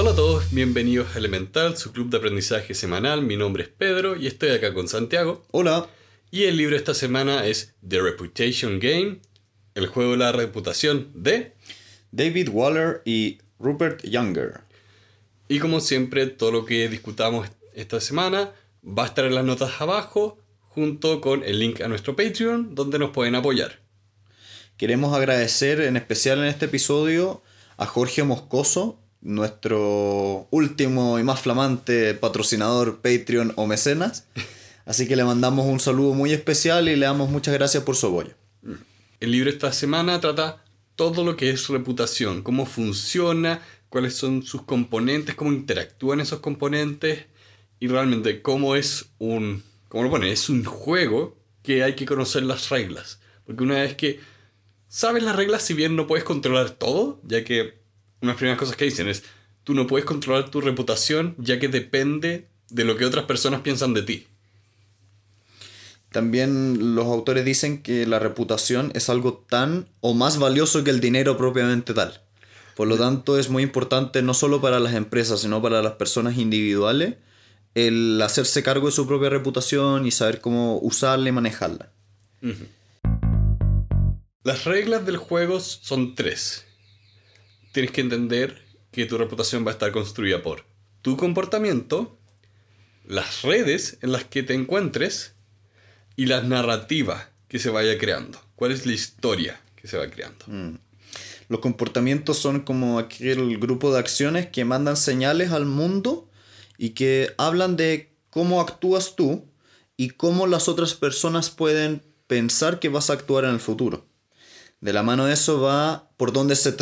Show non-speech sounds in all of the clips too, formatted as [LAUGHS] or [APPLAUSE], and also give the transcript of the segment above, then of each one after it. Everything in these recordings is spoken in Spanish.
Hola a todos, bienvenidos a Elemental, su club de aprendizaje semanal. Mi nombre es Pedro y estoy acá con Santiago. Hola. Y el libro esta semana es The Reputation Game, el juego de la reputación de David Waller y Rupert Younger. Y como siempre, todo lo que discutamos esta semana va a estar en las notas abajo, junto con el link a nuestro Patreon, donde nos pueden apoyar. Queremos agradecer en especial en este episodio a Jorge Moscoso, nuestro último y más flamante patrocinador Patreon o mecenas. Así que le mandamos un saludo muy especial y le damos muchas gracias por su apoyo. El libro esta semana trata todo lo que es reputación, cómo funciona, cuáles son sus componentes, cómo interactúan esos componentes y realmente cómo es un, cómo lo pone, es un juego que hay que conocer las reglas. Porque una vez que sabes las reglas, si bien no puedes controlar todo, ya que una de las primeras cosas que dicen es, tú no puedes controlar tu reputación, ya que depende de lo que otras personas piensan de ti. También los autores dicen que la reputación es algo tan o más valioso que el dinero propiamente tal. Por lo tanto, es muy importante no solo para las empresas, sino para las personas individuales, el hacerse cargo de su propia reputación y saber cómo usarla y manejarla. Las reglas del juego son tres. Tienes que entender que tu reputación va a estar construida por tu comportamiento, las redes en las que te encuentres y la narrativa que se vaya creando. ¿Cuál es la historia que se va creando? Mm. Los comportamientos son como aquel grupo de acciones que mandan señales al mundo y que hablan de cómo actúas tú y cómo las otras personas pueden pensar que vas a actuar en el futuro. De la mano de eso va por donde se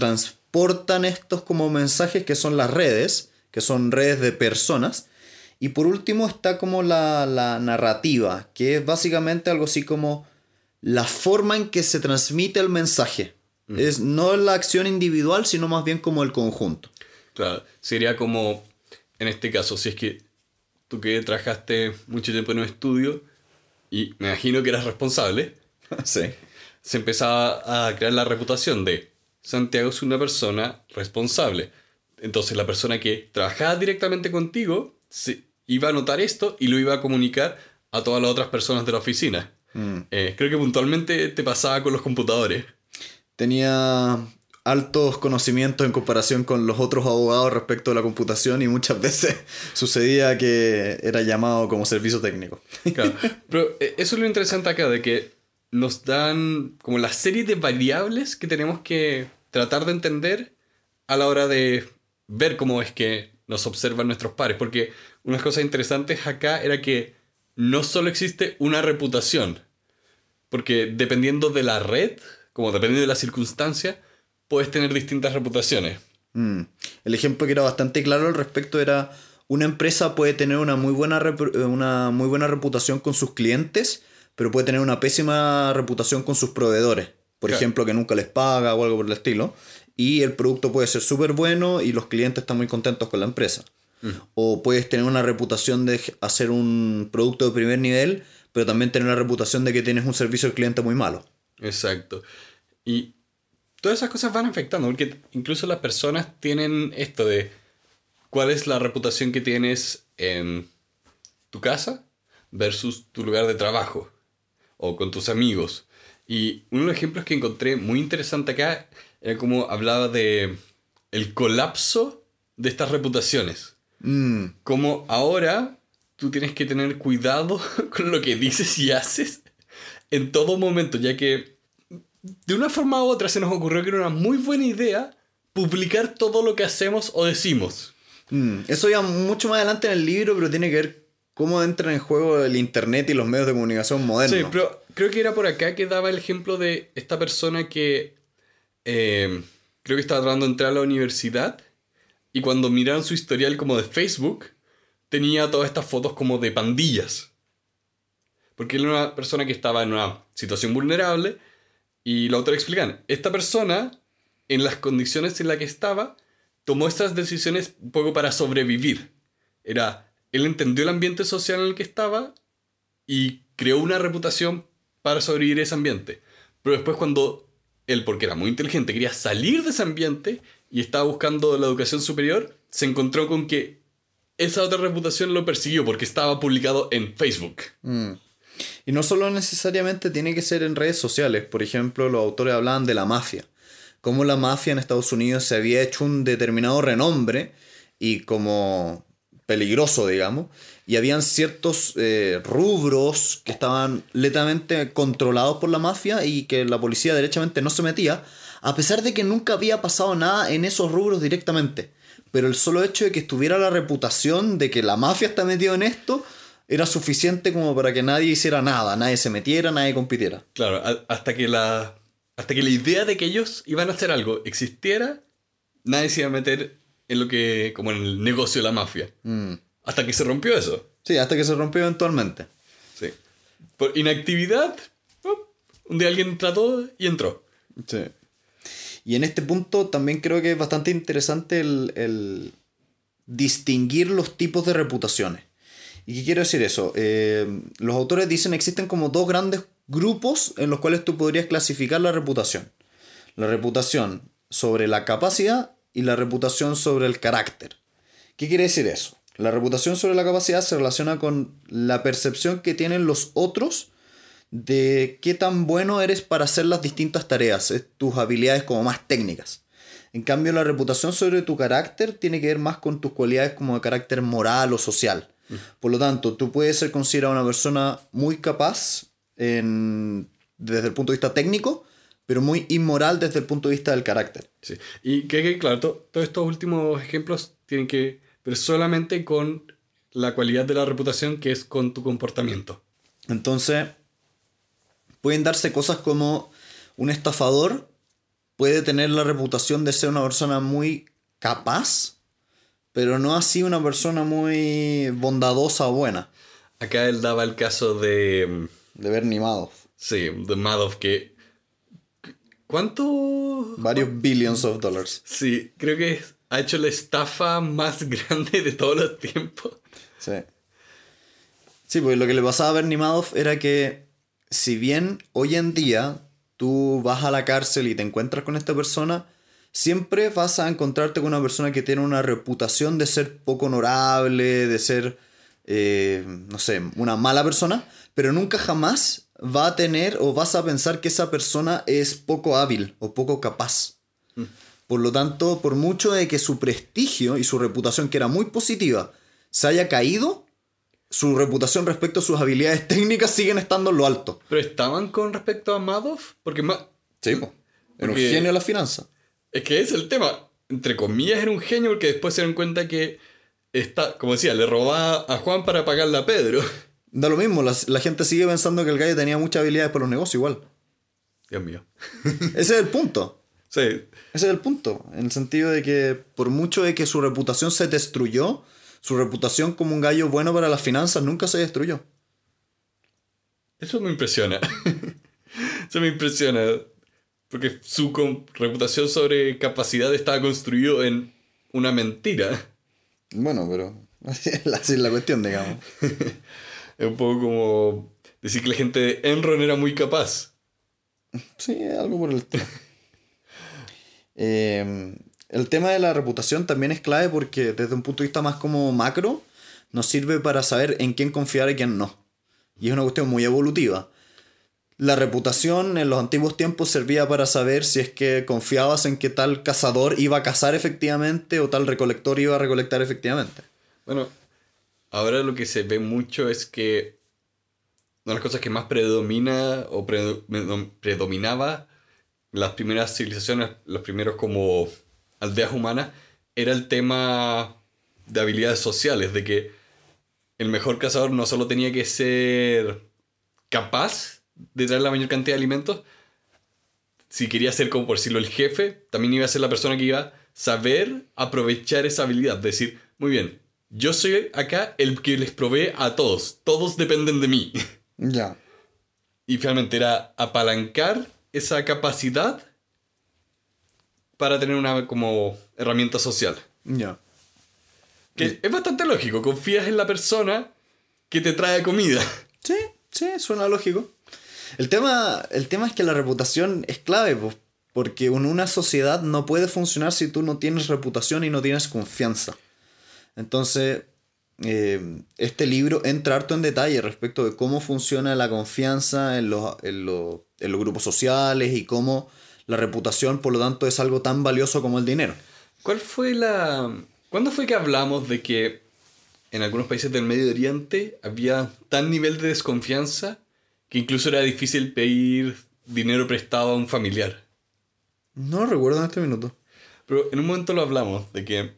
transportan estos como mensajes que son las redes, que son redes de personas. Y por último está como la, la narrativa, que es básicamente algo así como la forma en que se transmite el mensaje. Es no la acción individual, sino más bien como el conjunto. Claro, sería como, en este caso, si es que tú que trabajaste mucho tiempo en un estudio y me imagino que eras responsable, [LAUGHS] sí. se empezaba a crear la reputación de Santiago es una persona responsable. Entonces la persona que trabajaba directamente contigo se iba a notar esto y lo iba a comunicar a todas las otras personas de la oficina. Mm. Eh, creo que puntualmente te pasaba con los computadores. Tenía altos conocimientos en comparación con los otros abogados respecto a la computación y muchas [LAUGHS] veces sucedía que era llamado como servicio técnico. [LAUGHS] Claro. Pero eh, eso es lo interesante acá, de que nos dan como la serie de variables que tenemos que tratar de entender a la hora de ver cómo es que nos observan nuestros pares. Porque unas cosas interesantes acá era que no solo existe una reputación, porque dependiendo de la red, como dependiendo de la circunstancia, puedes tener distintas reputaciones. Mm. El ejemplo que era bastante claro al respecto era una empresa puede tener una muy buena, una muy buena reputación con sus clientes, pero puede tener una pésima reputación con sus proveedores. Por Claro. ejemplo, que nunca les paga o algo por el estilo. Y el producto puede ser súper bueno y los clientes están muy contentos con la empresa. O puedes tener una reputación de hacer un producto de primer nivel, pero también tener la reputación de que tienes un servicio al cliente muy malo. Exacto. Y todas esas cosas van afectando, porque incluso las personas tienen esto de cuál es la reputación que tienes en tu casa versus tu lugar de trabajo o con tus amigos. Y uno de los ejemplos que encontré muy interesante acá era como hablaba de el colapso de estas reputaciones. Mm, Como ahora tú tienes que tener cuidado [LAUGHS] con lo que dices y haces en todo momento, ya que de una forma u otra se nos ocurrió que era una muy buena idea publicar todo lo que hacemos o decimos. mm. Eso ya mucho más adelante en el libro, pero tiene que ver cómo entra en juego el internet y los medios de comunicación modernos. Sí, pero creo que era por acá que daba el ejemplo de esta persona que eh, creo que estaba tratando de entrar a la universidad y cuando miraron su historial como de Facebook, tenía todas estas fotos como de pandillas. Porque era una persona que estaba en una situación vulnerable y los autores explican, esta persona, en las condiciones en las que estaba, tomó estas decisiones un poco para sobrevivir. Era, él entendió el ambiente social en el que estaba y creó una reputación para sobrevivir a ese ambiente. Pero después cuando él, porque era muy inteligente, quería salir de ese ambiente y estaba buscando la educación superior, se encontró con que esa otra reputación lo persiguió porque estaba publicado en Facebook. Mm. Y no solo necesariamente tiene que ser en redes sociales. Por ejemplo, los autores hablaban de la mafia. Cómo la mafia en Estados Unidos se había hecho un determinado renombre y como peligroso, digamos. Y habían ciertos eh, rubros que estaban letamente controlados por la mafia y que la policía derechamente no se metía, a pesar de que nunca había pasado nada en esos rubros directamente. Pero el solo hecho de que estuviera la reputación de que la mafia está metida en esto era suficiente como para que nadie hiciera nada, nadie se metiera, nadie compitiera. Claro, hasta que la hasta que la idea de que ellos iban a hacer algo existiera, nadie se iba a meter en lo que como en el negocio de la mafia. Mm. Hasta que se rompió eso. Sí, hasta que se rompió eventualmente. Sí. Por inactividad, un día alguien trató y entró. Sí. Y en este punto también creo que es bastante interesante el, el distinguir los tipos de reputaciones. ¿Y qué quiero decir eso? Eh, los autores dicen que existen como dos grandes grupos en los cuales tú podrías clasificar la reputación. La reputación sobre la capacidad y la reputación sobre el carácter. ¿Qué quiere decir eso? La reputación sobre la capacidad se relaciona con la percepción que tienen los otros de qué tan bueno eres para hacer las distintas tareas, tus habilidades como más técnicas. En cambio, la reputación sobre tu carácter tiene que ver más con tus cualidades como de carácter moral o social. Mm. Por lo tanto, tú puedes ser considerado una persona muy capaz desde el punto de vista técnico, pero muy inmoral desde el punto de vista del carácter. Sí. Y que, claro, todos estos últimos ejemplos tienen que ver solamente con la cualidad de la reputación que es con tu comportamiento. Entonces, pueden darse cosas como un estafador puede tener la reputación de ser una persona muy capaz, pero no así una persona muy bondadosa o buena. Acá él daba el caso de... De Bernie Madoff. Sí, de Madoff que... ¿Cuánto? Varios billions of dollars. Sí, creo que ha hecho la estafa más [LAUGHS] grande de todos los tiempos. Sí. Sí, porque lo que le pasaba a Bernie Madoff era que si bien hoy en día tú vas a la cárcel y te encuentras con esta persona, siempre vas a encontrarte con una persona que tiene una reputación de ser poco honorable, de ser, eh, no sé, una mala persona, pero nunca jamás va a tener o vas a pensar que esa persona es poco hábil o poco capaz. Mm. Por lo tanto, por mucho de que su prestigio y su reputación, que era muy positiva, se haya caído, su reputación respecto a sus habilidades técnicas siguen estando en lo alto. ¿Pero estaban con respecto a Madoff? Porque Sí, era un genio de la finanza. Es que es el tema. Entre comillas era un genio porque después se dieron cuenta que está, como decía, le robaba a Juan para pagarle a Pedro. Da lo mismo, la, la gente sigue pensando que el gallo tenía muchas habilidades para los negocios igual. Dios mío. [LAUGHS] Ese es el punto. Sí. Ese es el punto. En el sentido de que por mucho de que su reputación se destruyó, su reputación como un gallo bueno para las finanzas nunca se destruyó. Eso me impresiona. [LAUGHS] Eso me impresiona. Porque su reputación sobre capacidad estaba construido en una mentira. Bueno, pero [LAUGHS] así es la cuestión, digamos. Es un poco como decir que la gente de Enron era muy capaz. Sí, algo por el eh, [LAUGHS] el tema de la reputación también es clave porque desde un punto de vista más como macro, nos sirve para saber en quién confiar y quién no. Y es una cuestión muy evolutiva. La reputación en los antiguos tiempos servía para saber si es que confiabas en que tal cazador iba a cazar efectivamente o tal recolector iba a recolectar efectivamente. Bueno, ahora lo que se ve mucho es que una de las cosas que más predomina o predominaba las primeras civilizaciones, los primeros como aldeas humanas era el tema de habilidades sociales, de que el mejor cazador no solo tenía que ser capaz de traer la mayor cantidad de alimentos, si quería ser como por decirlo el jefe, también iba a ser la persona que iba a saber aprovechar esa habilidad, decir, muy bien, yo soy acá el que les provee a todos, todos dependen de mí. Ya. Y finalmente era apalancar esa capacidad para tener una como herramienta social. Ya. Que es bastante lógico, confías en la persona que te trae comida. Sí, sí, suena lógico. El tema, el tema es que la reputación es clave, Porque en una sociedad no puede funcionar si tú no tienes reputación y no tienes confianza. Entonces, eh, este libro entra harto en detalle respecto de cómo funciona la confianza en los, en los grupos sociales y cómo la reputación, por lo tanto, es algo tan valioso como el dinero. ¿Cuál fue la... ¿Cuándo fue que hablamos de que en algunos países del Medio Oriente había tal nivel de desconfianza que incluso era difícil pedir dinero prestado a un familiar? No lo recuerdo en este minuto. Pero en un momento lo hablamos, de que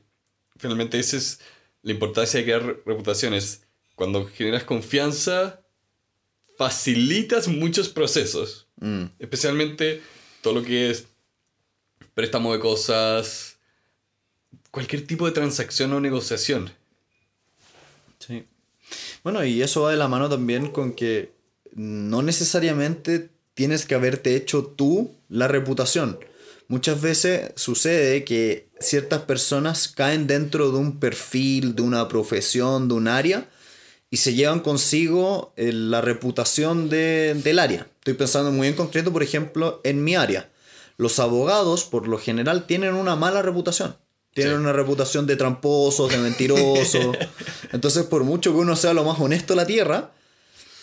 finalmente esa es la importancia de crear reputaciones. Cuando generas confianza, facilitas muchos procesos. Mm. Especialmente todo lo que es préstamo de cosas, cualquier tipo de transacción o negociación. Sí. Bueno, y eso va de la mano también con que no necesariamente tienes que haberte hecho tú la reputación. Muchas veces sucede que ciertas personas caen dentro de un perfil, de una profesión, de un área, y se llevan consigo eh, la reputación del área. Estoy pensando muy en concreto, por ejemplo, en mi área. Los abogados, por lo general, tienen una mala reputación. Tienen una reputación de tramposos, de mentirosos. [LAUGHS] Entonces, por mucho que uno sea lo más honesto de la tierra,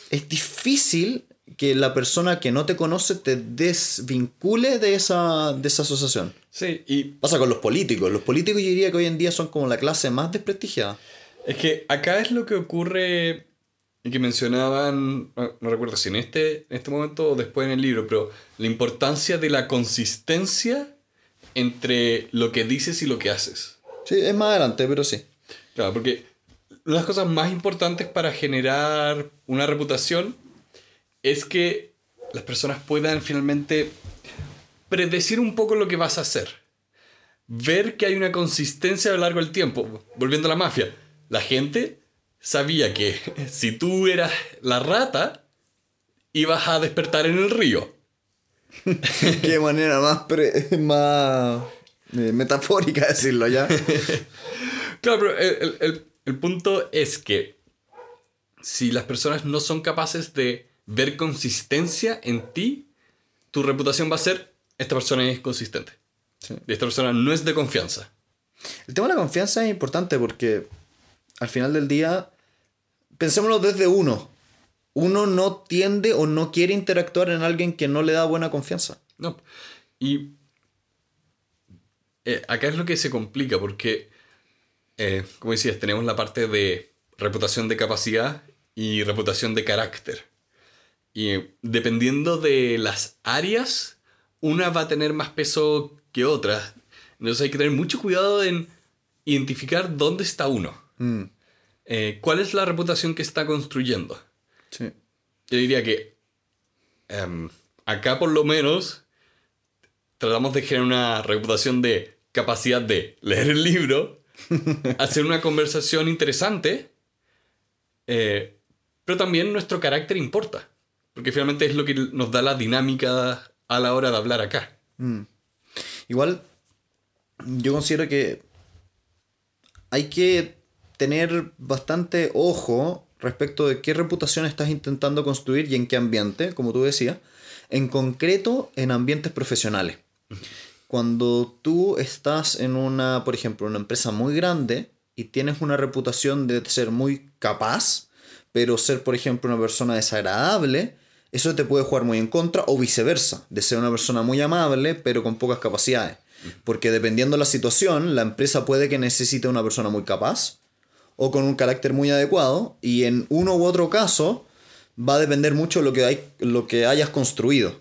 es difícil que la persona que no te conoce te desvincule de esa, de esa asociación. Sí, y... Pasa con los políticos. Los políticos yo diría que hoy en día son como la clase más desprestigiada. Es que acá es lo que ocurre y que mencionaban, no, recuerdo si en este, en este momento o después en el libro, pero la importancia de la consistencia entre lo que dices y lo que haces. Sí, es más adelante, pero sí. Claro, porque una de las cosas más importantes para generar una reputación es que las personas puedan finalmente predecir un poco lo que vas a hacer. Ver que hay una consistencia a lo largo del tiempo. Volviendo a la mafia, la gente sabía que [LAUGHS] si tú eras la rata, ibas a despertar en el río. [LAUGHS] Qué manera más, más eh, metafórica decirlo ya. [LAUGHS] claro, pero el, el punto es que si las personas no son capaces de ver consistencia en ti, tu reputación va a ser, esta persona es consistente. Y esta persona no es de confianza. El tema de la confianza es importante porque al final del día, pensémoslo desde uno. Uno no tiende o no quiere interactuar en alguien que no le da buena confianza. No. Y eh, acá es lo que se complica porque, eh, como decías, tenemos la parte de reputación de capacidad y reputación de carácter. Y dependiendo de las áreas, una va a tener más peso que otra. Entonces hay que tener mucho cuidado en identificar dónde está uno. Mm. Eh, ¿Cuál es la reputación que está construyendo? Sí. Yo diría que em, acá por lo menos tratamos de generar una reputación de capacidad de leer el libro, [LAUGHS] hacer una conversación interesante, eh, pero también nuestro carácter importa. Porque finalmente es lo que nos da la dinámica a la hora de hablar acá. Mm. Igual, yo considero que hay que tener bastante ojo respecto de qué reputación estás intentando construir y en qué ambiente, como tú decías, en concreto en ambientes profesionales. Cuando tú estás en una, por ejemplo, una empresa muy grande y tienes una reputación de ser muy capaz, pero ser, por ejemplo, una persona desagradable, eso te puede jugar muy en contra o viceversa, de ser una persona muy amable pero con pocas capacidades. Porque dependiendo de la situación, la empresa puede que necesite una persona muy capaz o con un carácter muy adecuado y en uno u otro caso va a depender mucho lo que, hay, lo que hayas construido.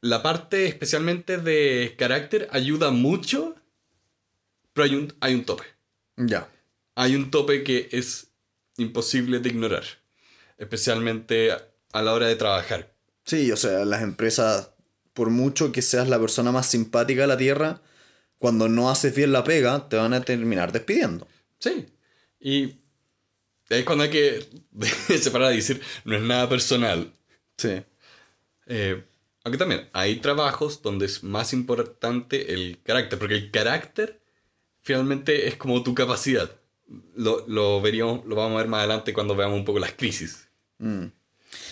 La parte especialmente de carácter ayuda mucho, pero hay un, hay un tope. Ya. Hay un tope que es imposible de ignorar, especialmente a la hora de trabajar. Sí, o sea, las empresas, por mucho que seas la persona más simpática de la Tierra, cuando no haces bien la pega, te van a terminar despidiendo. Sí, y es cuando hay que [LAUGHS] separar y decir, no es nada personal. Sí. Eh, aunque también hay trabajos donde es más importante el carácter, porque el carácter finalmente es como tu capacidad. Lo, lo veríamos, lo vamos a ver más adelante cuando veamos un poco las crisis. Mm.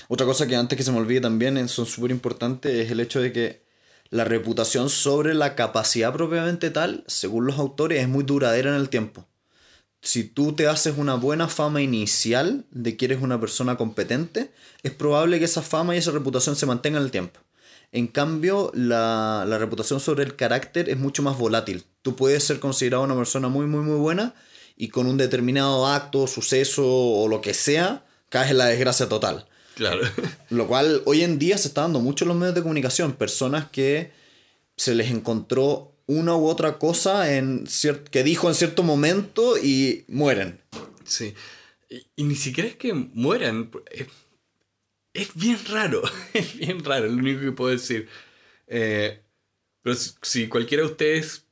Otra cosa que antes que se me olvide también son súper importantes es el hecho de que la reputación sobre la capacidad propiamente tal, según los autores, es muy duradera en el tiempo. Si tú te haces una buena fama inicial de que eres una persona competente, es probable que esa fama y esa reputación se mantengan en el tiempo. En cambio, la, la reputación sobre el carácter es mucho más volátil. Tú puedes ser considerado una persona muy, muy, muy buena y con un determinado acto, suceso o lo que sea, caes en la desgracia total. Claro. Lo cual hoy en día se está dando mucho en los medios de comunicación. Personas que se les encontró una u otra cosa en que dijo en cierto momento y mueren. Sí. Y, ni siquiera es que mueran. Es, es, bien raro. [LAUGHS] Es bien raro, lo único que puedo decir. Eh, pero si cualquiera de ustedes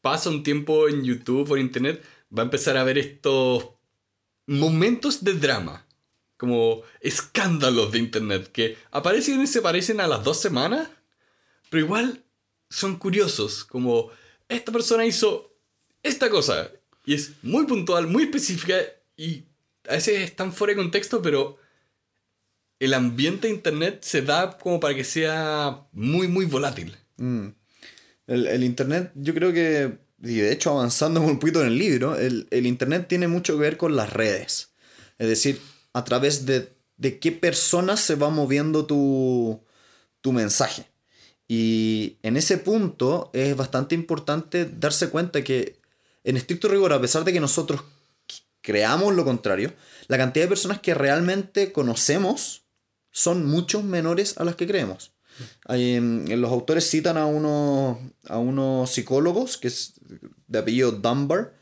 pasa un tiempo en YouTube o en Internet, va a empezar a ver estos momentos de drama como escándalos de internet que aparecen y se parecen a las dos semanas, pero igual son curiosos, como esta persona hizo esta cosa y es muy puntual, muy específica y a veces están fuera de contexto, pero el ambiente de internet se da como para que sea muy, muy volátil. Mm. El, internet, yo creo que, y de hecho avanzando un poquito en el libro, el internet tiene mucho que ver con las redes. Es decir, a través de, qué personas se va moviendo tu, mensaje. Y en ese punto es bastante importante darse cuenta que en estricto rigor, a pesar de que nosotros creamos lo contrario, la cantidad de personas que realmente conocemos son mucho menores a las que creemos. los autores citan a, uno, a unos psicólogos, que es de apellido Dunbar,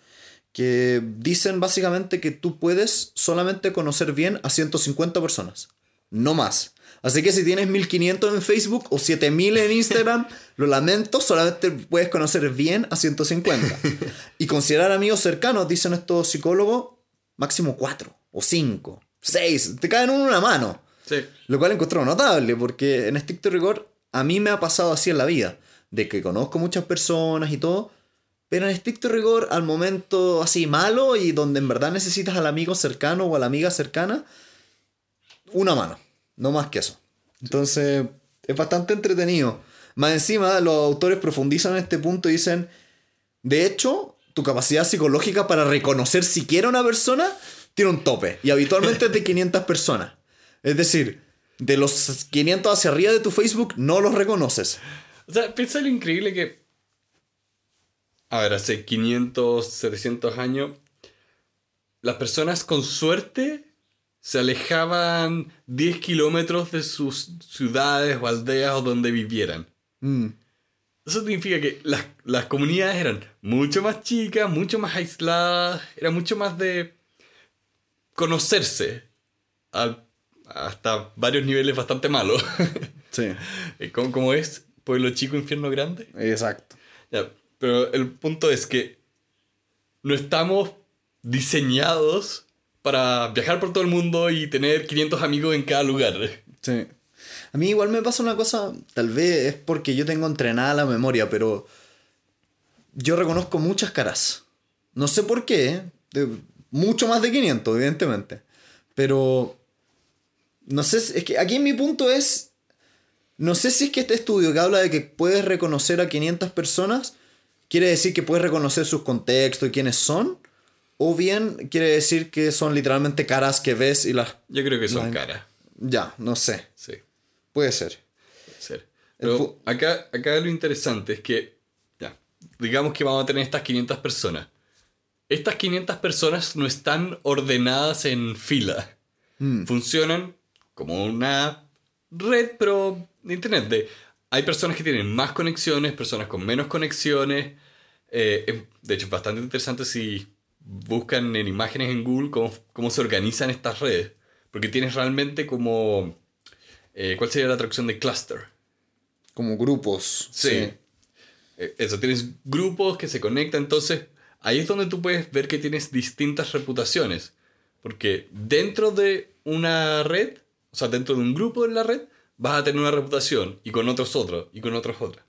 que dicen básicamente que tú puedes solamente conocer bien a 150 personas, no más. Así que si tienes 1500 en Facebook o 7000 en Instagram, [LAUGHS] lo lamento, solamente puedes conocer bien a 150. [LAUGHS] Y considerar amigos cercanos, dicen estos psicólogos, máximo 4 o 5, 6, te caen en una mano. Sí. Lo cual encuentro notable, porque en estricto rigor a mí me ha pasado así en la vida, de que conozco muchas personas y todo, pero en estricto rigor, al momento así malo y donde en verdad necesitas al amigo cercano o a la amiga cercana, una mano, no más que eso. Entonces, es bastante entretenido. Más encima, los autores profundizan en este punto y dicen, de hecho, tu capacidad psicológica para reconocer siquiera una persona tiene un tope, y habitualmente es de [LAUGHS] 500 personas. Es decir, de los 500 hacia arriba de tu Facebook, no los reconoces. O sea, piensa lo increíble que a ver, hace 500, 700 años, las personas con suerte se alejaban 10 kilómetros de sus ciudades o aldeas o donde vivieran. Mm. Eso significa que las, comunidades eran mucho más chicas, mucho más aisladas, era mucho más de conocerse hasta varios niveles bastante malos. sí. [LAUGHS] como, como es pueblo chico, infierno grande. Exacto. Ya, pero el punto es que no estamos diseñados para viajar por todo el mundo y tener 500 amigos en cada lugar. Sí. A mí igual me pasa una cosa, tal vez es porque yo tengo entrenada la memoria, pero yo reconozco muchas caras. No sé por qué, mucho más de 500, evidentemente. Pero no sé, es que aquí mi punto es, no sé si es que este estudio que habla de que puedes reconocer a 500 personas, quiere decir que puedes reconocer sus contextos y quiénes son. O bien quiere decir que son literalmente caras que ves y las... Yo creo que son caras. Ya, no sé. Sí. Puede ser. Puede ser. Pero acá, acá lo interesante es que, ya, digamos que vamos a tener estas 500 personas. Estas 500 personas no están ordenadas en fila. Mm. Funcionan como una red, pero de internet. De hay personas que tienen más conexiones, personas con menos conexiones. Eh, de hecho, es bastante interesante si buscan en imágenes en Google cómo, se organizan estas redes. Porque tienes realmente como... Eh, ¿Cuál sería la traducción de cluster? Como grupos. Sí. Eh, eso, tienes grupos que se conectan. Entonces, ahí es donde tú puedes ver que tienes distintas reputaciones. Porque dentro de una red, o sea, dentro de un grupo de la red, vas a tener una reputación y con otros otros y con otros otra.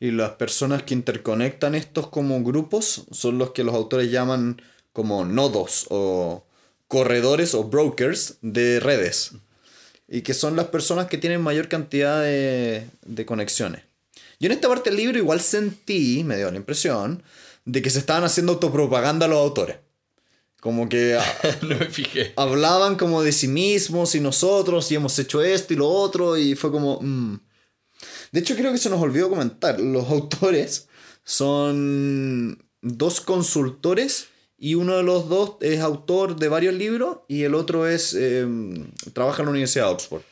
Y las personas que interconectan estos como grupos son los que los autores llaman como nodos o corredores o brokers de redes. y que son las personas que tienen mayor cantidad de, de conexiones. Yo en esta parte del libro igual sentí, me dio la impresión, de que se estaban haciendo autopropaganda los autores. Como que [LAUGHS] no me fijé. hablaban como de sí mismos y nosotros y hemos hecho esto y lo otro y fue como... mm. De hecho creo que se nos olvidó comentar, los [LAUGHS] autores son dos consultores y uno de los dos es autor de varios libros y el otro es eh, trabaja en la Universidad de Oxford.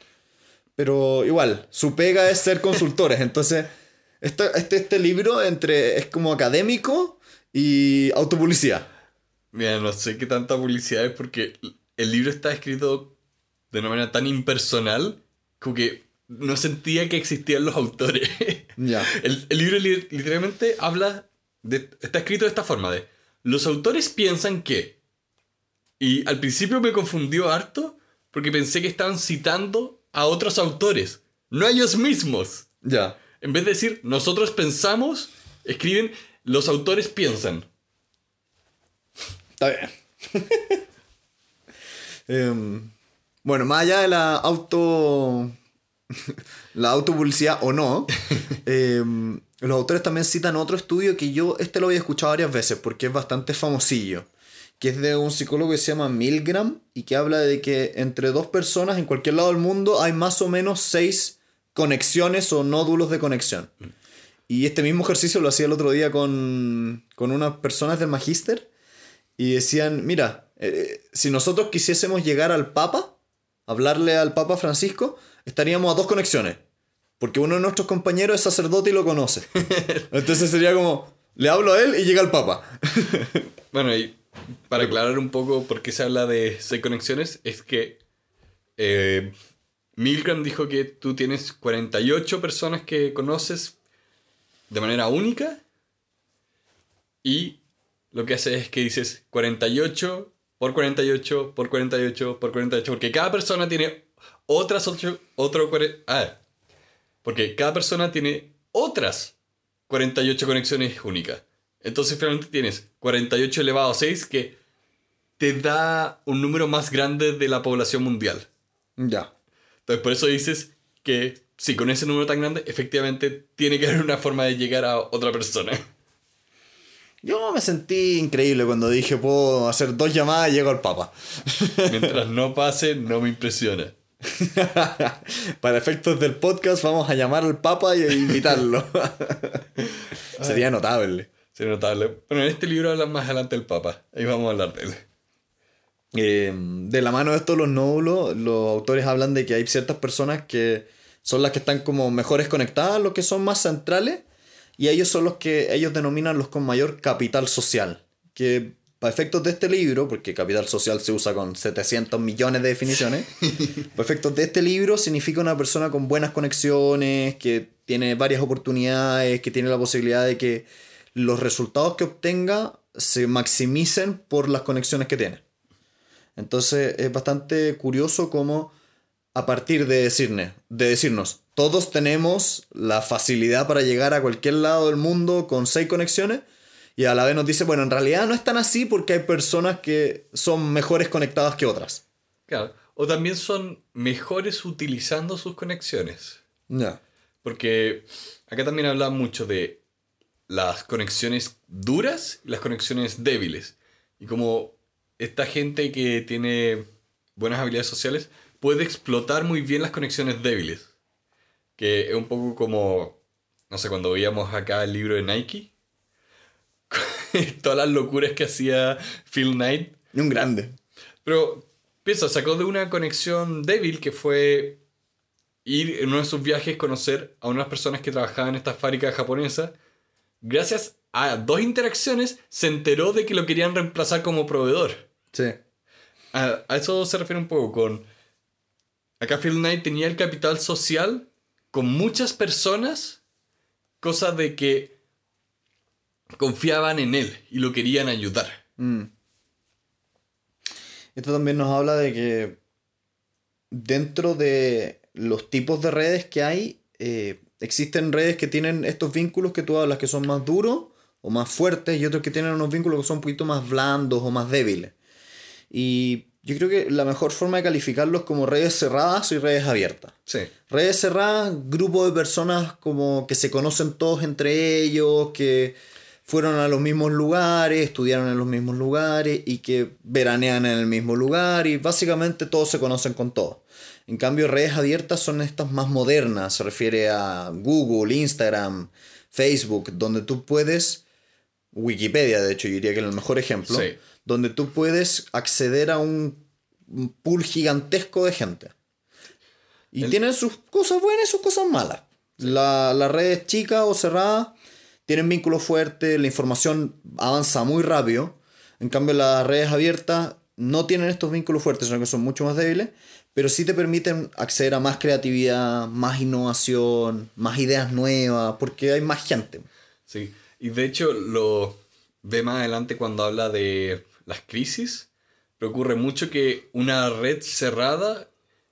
Pero igual, su pega es ser consultores, [LAUGHS] entonces este, este, este libro entre, es como académico y autopublicidad. Mira, no sé qué tanta publicidad es porque el libro está escrito de una manera tan impersonal como que no sentía que existían los autores. [LAUGHS] Ya. El, el libro li- literalmente habla de, está escrito de esta forma de los autores piensan que y al principio me confundió harto porque pensé que estaban citando a otros autores, no a ellos mismos. Ya. En vez de decir nosotros pensamos, escriben los autores piensan. Está bien. [LAUGHS] Em, bueno, más allá de la auto. la autopublicidad o no, [LAUGHS] em, los autores también citan otro estudio que yo, este lo había escuchado varias veces porque es bastante famosillo, que es de un psicólogo que se llama Milgram y que habla de que entre dos personas en cualquier lado del mundo hay más o menos seis conexiones o nódulos de conexión. Y este mismo ejercicio lo hacía el otro día con, con unas personas del magíster y decían, mira, eh, si nosotros quisiésemos llegar al Papa, hablarle al Papa Francisco, estaríamos a dos conexiones. Porque uno de nuestros compañeros es sacerdote y lo conoce. [LAUGHS] Entonces sería como, le hablo a él y llega al Papa. [LAUGHS] Bueno, y para aclarar un poco por qué se habla de seis conexiones, es que eh, Milgram dijo que tú tienes 48 personas que conoces de manera única y lo que hace es que dices 48 por 48 por 48 por 48, porque cada persona tiene otras 8, otro, ah, porque cada persona tiene otras 48 conexiones únicas. Entonces finalmente tienes 48 elevado a 6 que te da un número más grande de la población mundial. Ya. Entonces por eso dices que si con ese número tan grande, efectivamente tiene que haber una forma de llegar a otra persona. Yo me sentí increíble cuando dije, puedo hacer dos llamadas y llego al Papa. [LAUGHS] Mientras no pase, no me impresiona. [LAUGHS] Para efectos del podcast vamos a llamar al Papa y a invitarlo. [LAUGHS] Sería notable. Sería notable. Bueno, en este libro hablan más adelante del Papa. Ahí vamos a hablar de él. Eh, de la mano de estos los nódulos, los autores hablan de que hay ciertas personas que son las que están como mejores conectadas, los que son más centrales, y ellos son los que ellos denominan los con mayor capital social. Que para efectos de este libro, porque capital social se usa con 700 millones de definiciones, [LAUGHS] para efectos de este libro significa una persona con buenas conexiones, que tiene varias oportunidades, que tiene la posibilidad de que los resultados que obtenga se maximicen por las conexiones que tiene. Entonces es bastante curioso cómo a partir de, decirne, de decirnos, todos tenemos la facilidad para llegar a cualquier lado del mundo con seis conexiones, y a la vez nos dice, bueno, en realidad no es tan así porque hay personas que son mejores conectadas que otras. Claro. O también son mejores utilizando sus conexiones. Ya. Porque acá también habla mucho de las conexiones duras y las conexiones débiles. Y como esta gente que tiene buenas habilidades sociales puede explotar muy bien las conexiones débiles. Que es un poco como, no sé, cuando veíamos acá el libro de Nike. [LAUGHS] Todas las locuras que hacía Phil Knight. Y un grande. Pero piensa, sacó de una conexión débil que fue ir en uno de sus viajes conocer a unas personas que trabajaban en esta fábrica japonesa. Gracias a dos interacciones se enteró de que lo querían reemplazar como proveedor. Sí. A, a eso se refiere un poco con... Acá Phil Knight tenía el capital social con muchas personas, cosa de que confiaban en él y lo querían ayudar. Mm. Esto también nos habla de que dentro de los tipos de redes que hay, eh, existen redes que tienen estos vínculos que tú hablas que son más duros o más fuertes y otros que tienen unos vínculos que son un poquito más blandos o más débiles. Y yo creo que la mejor forma de calificarlos como redes cerradas y redes abiertas. Sí. Redes cerradas, grupo de personas como que se conocen todos entre ellos, que fueron a los mismos lugares, estudiaron en los mismos lugares y que veranean en el mismo lugar y básicamente todos se conocen con todos. En cambio, redes abiertas son estas más modernas, se refiere a Google, Instagram, Facebook, donde tú puedes, Wikipedia de hecho, yo diría que es el mejor ejemplo, Sí. Donde tú puedes acceder a un un pool gigantesco de gente. Y El- tienen sus cosas buenas y sus cosas malas. La, las redes chicas o cerradas tienen vínculos fuertes, la información avanza muy rápido. En cambio, las redes abiertas no tienen estos vínculos fuertes, sino que son mucho más débiles, pero sí te permiten acceder a más creatividad, más innovación, más ideas nuevas, porque hay más gente. Sí. Y de hecho lo ve más adelante cuando habla de las crisis. Pero ocurre mucho que una red cerrada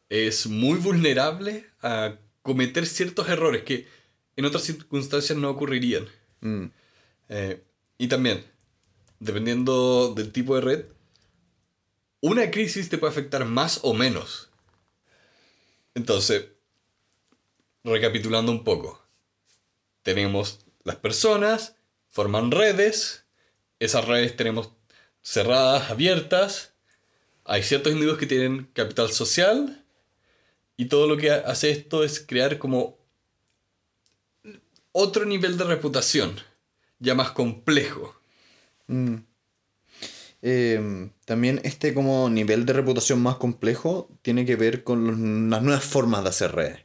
es muy vulnerable a cometer ciertos errores que en otras circunstancias no ocurrirían. Mm. Eh, y también, dependiendo del tipo de red, una crisis te puede afectar más o menos. Entonces, recapitulando un poco, tenemos las personas, forman redes, esas redes tenemos cerradas, abiertas, hay ciertos individuos que tienen capital social y todo lo que hace esto es crear como otro nivel de reputación, ya más complejo. Mm. Eh, también este como nivel de reputación más complejo tiene que ver con las nuevas formas de hacer redes.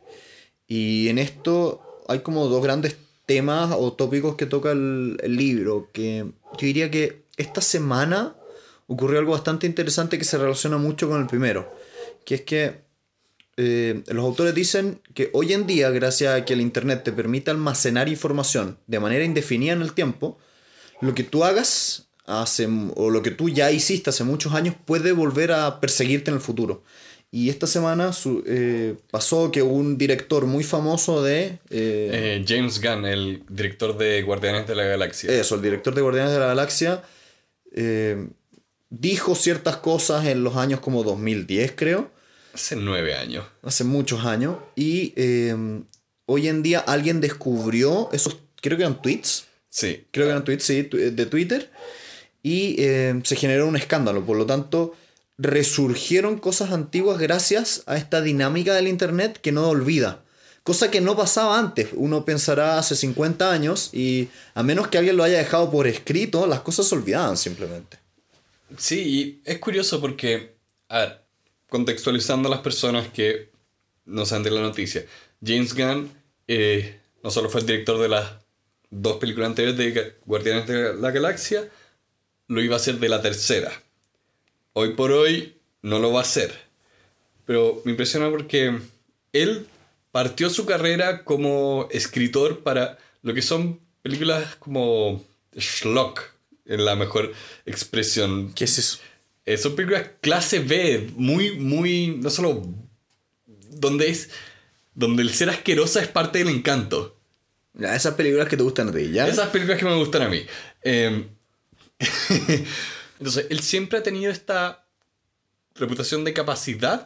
Y en esto hay como dos grandes temas o tópicos que toca el libro, que yo diría que esta semana ocurrió algo bastante interesante que se relaciona mucho con el primero, que es que eh, los autores dicen que hoy en día, gracias a que el Internet te permite almacenar información de manera indefinida en el tiempo, lo que tú hagas hace, o lo que tú ya hiciste hace muchos años puede volver a perseguirte en el futuro. Y esta semana su- eh, pasó que un director muy famoso de... eh, Eh, James Gunn, el director de Guardianes de la Galaxia. eso, el director de Guardianes de la Galaxia, eh, dijo ciertas cosas en los años como 2010, creo, Hace nueve años. hace muchos años, y eh, hoy en día alguien descubrió esos, creo que eran tweets, Sí. creo que eran tweets, sí, de Twitter, y eh, se generó un escándalo. Por lo tanto, resurgieron cosas antiguas gracias a esta dinámica del Internet que no olvida. Cosa que no pasaba antes. Uno pensará hace 50 años y a menos que alguien lo haya dejado por escrito, las cosas se olvidaban simplemente. Sí, y es curioso porque, a ver, contextualizando a las personas que no saben de la noticia, James Gunn eh, no solo fue el director de las dos películas anteriores de Guardianes de la Galaxia, lo iba a hacer de la tercera. Hoy por hoy no lo va a hacer. Pero me impresiona porque él partió su carrera como escritor para lo que son películas como schlock, en la mejor expresión. ¿Qué es eso? Eh, son películas clase B, muy, muy, no solo donde es, donde el ser asquerosa es parte del encanto. Esas películas que te gustan a ti, ¿ya? Esas películas que me gustan a mí. Eh, [LAUGHS] Entonces, él siempre ha tenido esta reputación de capacidad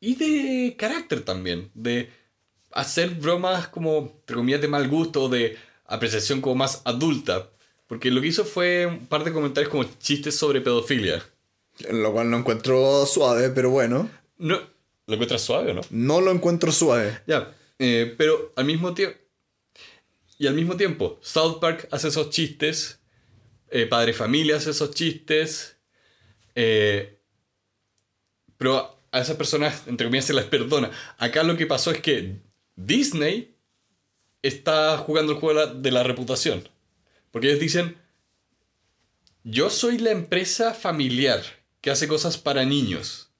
y de carácter también. De hacer bromas como, entre comillas, de mal gusto o de apreciación como más adulta. Porque lo que hizo fue un par de comentarios como chistes sobre pedofilia. Lo cual no encuentro suave, pero bueno. No, ¿Lo encuentras suave o no? No lo encuentro suave. Ya, eh, pero al mismo tiempo... Y al mismo tiempo, South Park hace esos chistes, eh, Padre Familia hace esos chistes, eh, pero a esas personas, entre comillas, se les perdona. Acá lo que pasó es que Disney está jugando el juego de la, de la reputación. Porque ellos dicen, yo soy la empresa familiar que hace cosas para niños.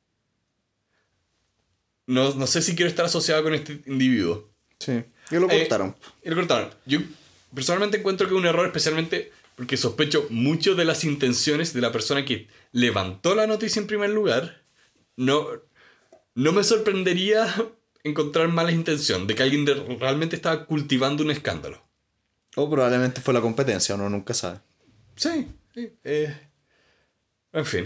No, no sé si quiero estar asociado con este individuo. Sí. Y lo Eh, cortaron. y lo cortaron. Yo personalmente encuentro que es un error, especialmente porque sospecho mucho de las intenciones de la persona que levantó la noticia en primer lugar. No, no me sorprendería encontrar mala intención de que alguien de- realmente estaba cultivando un escándalo. O probablemente fue la competencia, uno nunca sabe. Sí, sí. eh, en fin.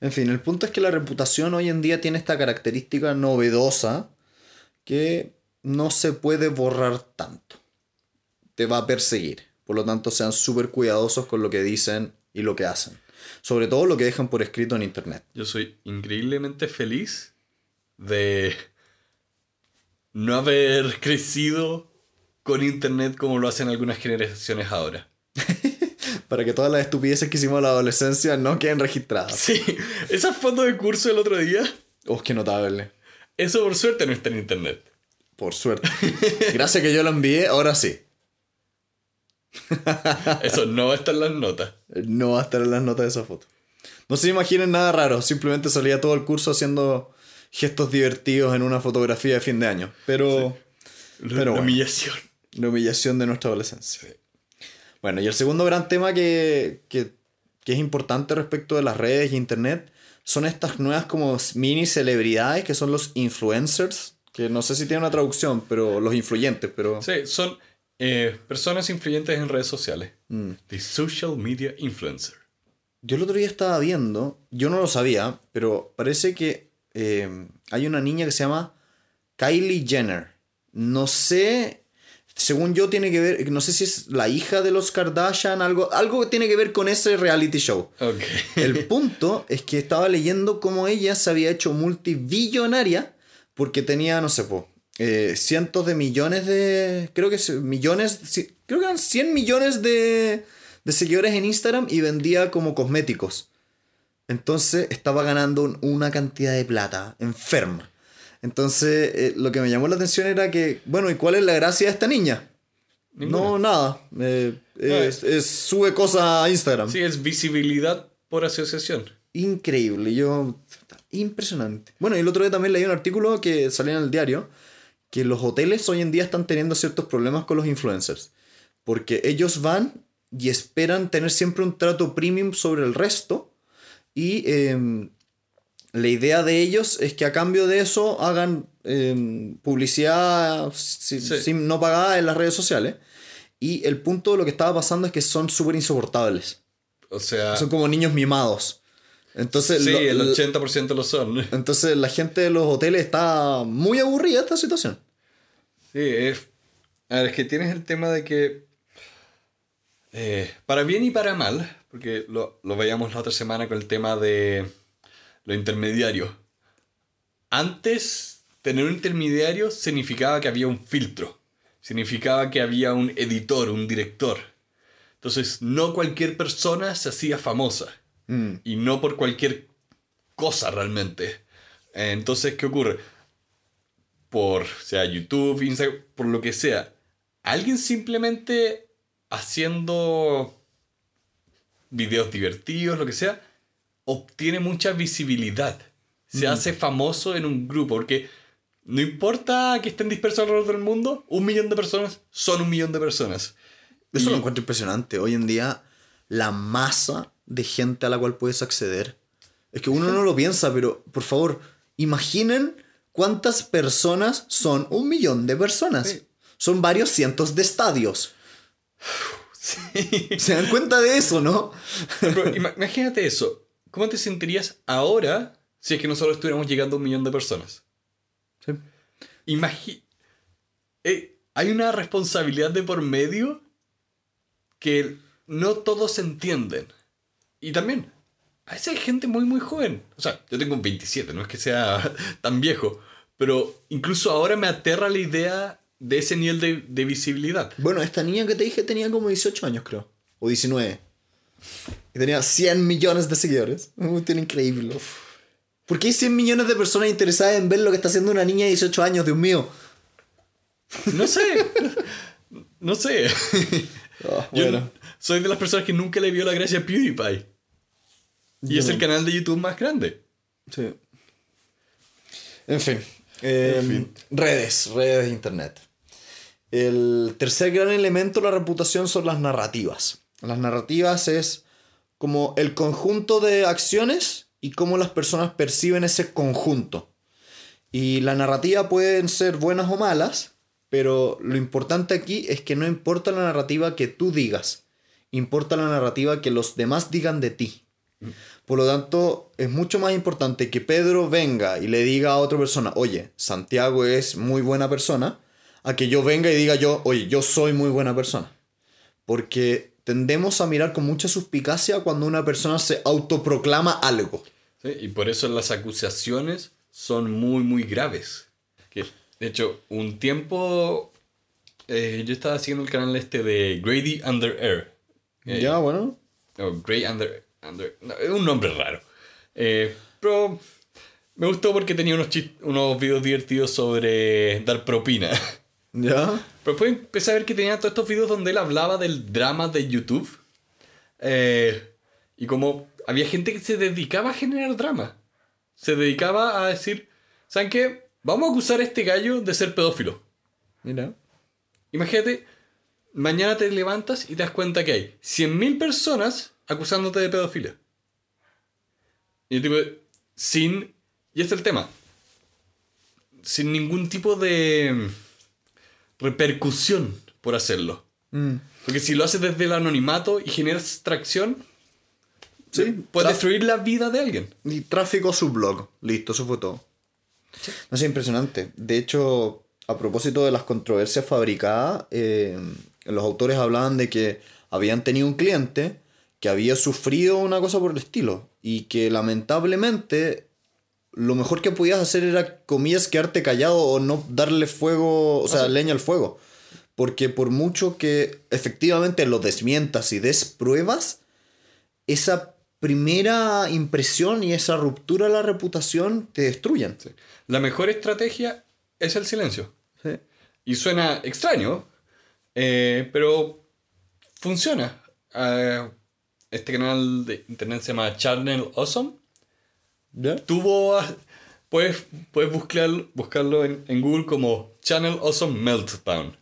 En fin, el punto es que la reputación hoy en día tiene esta característica novedosa que no se puede borrar tanto. Te va a perseguir. Por lo tanto, sean súper cuidadosos con lo que dicen y lo que hacen. Sobre todo lo que dejan por escrito en Internet. Yo soy increíblemente feliz de no haber crecido con Internet como lo hacen algunas generaciones ahora. [LAUGHS] Para que todas las estupideces que hicimos en la adolescencia no queden registradas. Sí, esa foto de curso del otro día, Oh, qué notable. eso por suerte no está en Internet. Por suerte. [LAUGHS] Gracias que yo lo envié, ahora sí. Eso no va a estar en las notas. No va a estar en las notas de esa foto. No se imaginen nada raro, simplemente salía todo el curso haciendo gestos divertidos en una fotografía de fin de año. Pero La Pero bueno. humillación. la humillación de nuestra adolescencia. Bueno, y el segundo gran tema que, que, que es importante respecto de las redes y internet son estas nuevas como mini celebridades que son los influencers, que no sé si tiene una traducción, pero los influyentes, pero... Sí, son eh, personas influyentes en redes sociales. Mm. The social media influencer. Yo el otro día estaba viendo, yo no lo sabía, pero parece que eh, hay una niña que se llama Kylie Jenner. No sé, según yo tiene que ver, no sé si es la hija de los Kardashian, algo, algo que tiene que ver con ese reality show. [LAUGHS] El punto es que estaba leyendo cómo ella se había hecho multibillonaria porque tenía, no sé, po, eh, cientos de millones de. Creo que millones. Creo que eran 100 millones de, de seguidores en Instagram y vendía como cosméticos. Entonces estaba ganando un- una cantidad de plata enferma. Entonces eh, lo que me llamó la atención era que, bueno, ¿y cuál es la gracia de esta niña? No, nada. Eh, es- es- sube cosas a Instagram. Sí, es visibilidad por asociación. Increíble, yo. Impresionante. Bueno, y el otro día también leí un artículo que salió en el diario que los hoteles hoy en día están teniendo ciertos problemas con los influencers. Porque ellos van y esperan tener siempre un trato premium sobre el resto. Y em, la idea de ellos es que a cambio de eso hagan em, publicidad Sí. sin, no pagada en las redes sociales. Y el punto de lo que estaba pasando es que son súper insoportables. O sea, Son como niños mimados. Entonces, sí, lo- el lo- 80% lo son. [LAUGHS] entonces la gente de los hoteles está muy aburrida esta situación. Sí, es. A ver, es que tienes el tema de que. eh, para bien y para mal, porque lo, lo veíamos la otra semana con el tema de lo intermediario. Antes, tener un intermediario significaba que había un filtro, significaba que había un editor, un director. Entonces, no cualquier persona se hacía famosa Mm, y no por cualquier cosa realmente. Eh, Entonces, ¿qué ocurre? Por sea YouTube, Instagram, por lo que sea, alguien simplemente haciendo videos divertidos, lo que sea, obtiene mucha visibilidad. Se hace famoso en un grupo, porque no importa que estén dispersos alrededor del mundo, un millón de personas son un millón de personas. Eso Y- lo encuentro impresionante. Hoy en día, la masa de gente a la cual puedes acceder. Es que uno no lo piensa, pero por favor, imaginen cuántas personas son un millón de personas. Sí. Son varios cientos de estadios. ¿Se dan cuenta de eso, no? Pero imagínate eso. ¿Cómo te sentirías ahora si es que nosotros estuviéramos llegando a un millón de personas? Sí. Imagi- eh, hay una responsabilidad de por medio que no todos entienden. Y también, a veces hay gente muy, muy joven. O sea, yo tengo un 27, no es que sea [LAUGHS] tan viejo. Pero incluso ahora me aterra la idea de ese nivel de, de visibilidad. Bueno, esta niña que te dije tenía como 18 años, creo. O 19. Y tenía 100 millones de seguidores. Tiene increíble. ¿Por qué hay 100 millones de personas interesadas en ver lo que está haciendo una niña de 18 años, Dios mío? No sé. [LAUGHS] No sé. Ah, Yo bueno. soy de las personas que nunca le vio la gracia a PewDiePie. Y Yo es el canal de YouTube más grande. Sí. En fin. Eh, fin. Redes, redes de internet. El tercer gran elemento de la reputación son las narrativas. Las narrativas es como el conjunto de acciones y cómo las personas perciben ese conjunto. Y la narrativa pueden ser buenas o malas, pero lo importante aquí es que no importa la narrativa que tú digas, importa la narrativa que los demás digan de ti. Por lo tanto, es mucho más importante que Pedro venga y le diga a otra persona, oye, Santiago es muy buena persona, a que yo venga y diga yo, oye, yo soy muy buena persona. Porque tendemos a mirar con mucha suspicacia cuando una persona se autoproclama algo. Sí, y por eso las acusaciones son muy, muy graves. Que, de hecho, un tiempo eh, yo estaba haciendo el canal este de Grady Under Air. Eh, ya, bueno. No, Grey Under... Under no, es un nombre raro. Eh, pero me gustó porque tenía unos, unos videos divertidos sobre dar propina. [LAUGHS] Ya. Pero después empecé a ver que tenía todos estos videos donde él hablaba del drama de YouTube. Eh, y como había gente que se dedicaba a generar drama. Se dedicaba a decir, ¿saben qué? Vamos a acusar a este gallo de ser pedófilo. Mira. Imagínate, mañana te levantas y te das cuenta que hay 100.000 personas acusándote de pedofilia. Y yo digo, sin... Y este es el tema. Sin ningún tipo de repercusión por hacerlo. Mm. Porque si lo haces desde el anonimato y generas tracción, Sí, puedes destruir la vida de alguien. Y tráfico su blog. Listo, eso fue todo. No sé, impresionante. De hecho, a propósito de las controversias fabricadas, eh, los autores hablaban de que habían tenido un cliente que había sufrido una cosa por el estilo y que lamentablemente lo mejor que podías hacer era, comillas, quedarte callado o no darle fuego, o sea, leña al fuego. Porque por mucho que efectivamente lo desmientas y des pruebas, esa primera impresión y esa ruptura de la reputación te destruyen. Sí. La mejor estrategia es el silencio. Sí. Y suena extraño, eh, pero funciona. Eh, este canal de internet se llama Channel Awesome. ¿Ya? Tuvo. a- Puedes, puedes buscar, buscarlo en, en Google como Channel Awesome Meltdown.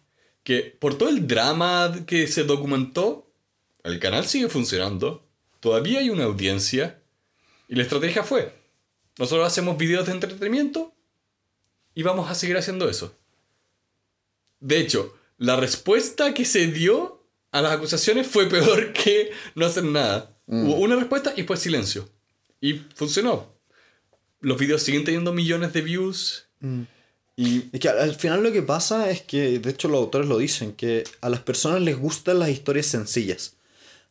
Que por todo el drama que se documentó, el canal sigue funcionando. Todavía hay una audiencia. Y la estrategia fue: nosotros hacemos videos de entretenimiento y vamos a seguir haciendo eso. De hecho, la respuesta que se dio a las acusaciones fue [LAUGHS] peor que no hacer nada. Hubo una respuesta y después silencio. Y funcionó. Los videos siguen teniendo millones de views. Y Es que al, al final lo que pasa es que, de hecho los autores lo dicen, que a las personas les gustan las historias sencillas.